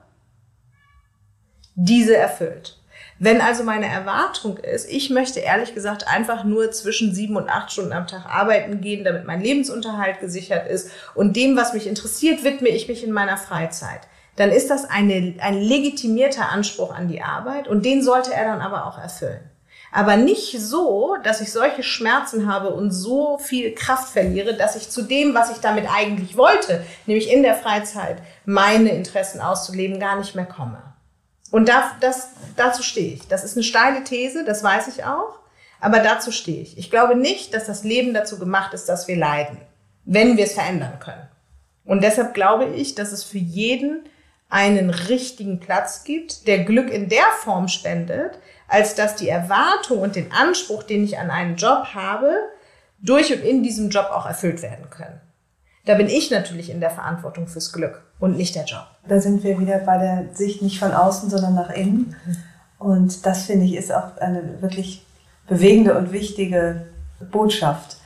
S3: diese erfüllt. Wenn also meine Erwartung ist, ich möchte ehrlich gesagt einfach nur zwischen sieben und acht Stunden am Tag arbeiten gehen, damit mein Lebensunterhalt gesichert ist und dem, was mich interessiert, widme ich mich in meiner Freizeit, dann ist das eine, ein legitimierter Anspruch an die Arbeit und den sollte er dann aber auch erfüllen. Aber nicht so, dass ich solche Schmerzen habe und so viel Kraft verliere, dass ich zu dem, was ich damit eigentlich wollte, nämlich in der Freizeit meine Interessen auszuleben, gar nicht mehr komme. Und da, das, dazu stehe ich. Das ist eine steile These, das weiß ich auch. Aber dazu stehe ich. Ich glaube nicht, dass das Leben dazu gemacht ist, dass wir leiden, wenn wir es verändern können. Und deshalb glaube ich, dass es für jeden einen richtigen Platz gibt, der Glück in der Form spendet, als dass die Erwartung und den Anspruch, den ich an einen Job habe, durch und in diesem Job auch erfüllt werden können. Da bin ich natürlich in der Verantwortung fürs Glück und nicht der Job.
S2: Da sind wir wieder bei der Sicht nicht von außen, sondern nach innen. Und das finde ich ist auch eine wirklich bewegende und wichtige Botschaft,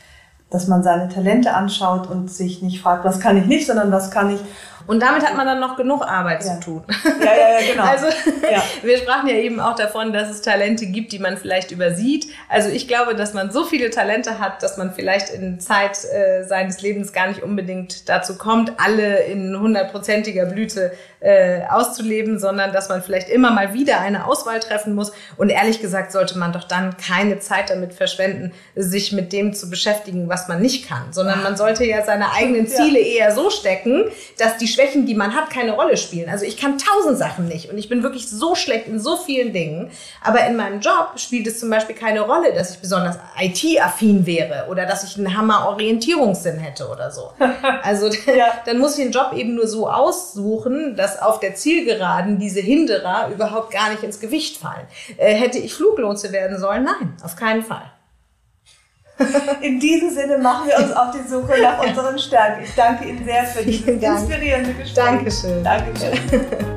S2: dass man seine Talente anschaut und sich nicht fragt, was kann ich nicht, sondern was kann ich
S3: und damit hat man dann noch genug Arbeit ja. zu tun.
S2: Ja, ja, ja, genau. [laughs]
S3: Also ja. [laughs] wir sprachen ja eben auch davon, dass es Talente gibt, die man vielleicht übersieht. Also ich glaube, dass man so viele Talente hat, dass man vielleicht in Zeit äh, seines Lebens gar nicht unbedingt dazu kommt, alle in hundertprozentiger Blüte äh, auszuleben, sondern dass man vielleicht immer mal wieder eine Auswahl treffen muss. Und ehrlich gesagt sollte man doch dann keine Zeit damit verschwenden, sich mit dem zu beschäftigen, was man nicht kann, sondern man sollte ja seine eigenen Ziele eher so stecken, dass die Schwächen, die man hat, keine Rolle spielen. Also ich kann tausend Sachen nicht und ich bin wirklich so schlecht in so vielen Dingen. Aber in meinem Job spielt es zum Beispiel keine Rolle, dass ich besonders IT-affin wäre oder dass ich einen Hammer-Orientierungssinn hätte oder so. [laughs] Also [laughs] ja. dann muss ich den Job eben nur so aussuchen, dass auf der Zielgeraden diese Hinderer überhaupt gar nicht ins Gewicht fallen. Äh, hätte ich Fluglotse werden sollen? Nein, auf keinen Fall. [laughs]
S2: In diesem Sinne machen wir uns auf die Suche nach unseren Stärken. Ich danke Ihnen sehr für dieses inspirierende Gespräch.
S3: Dankeschön.
S2: Dankeschön. [laughs]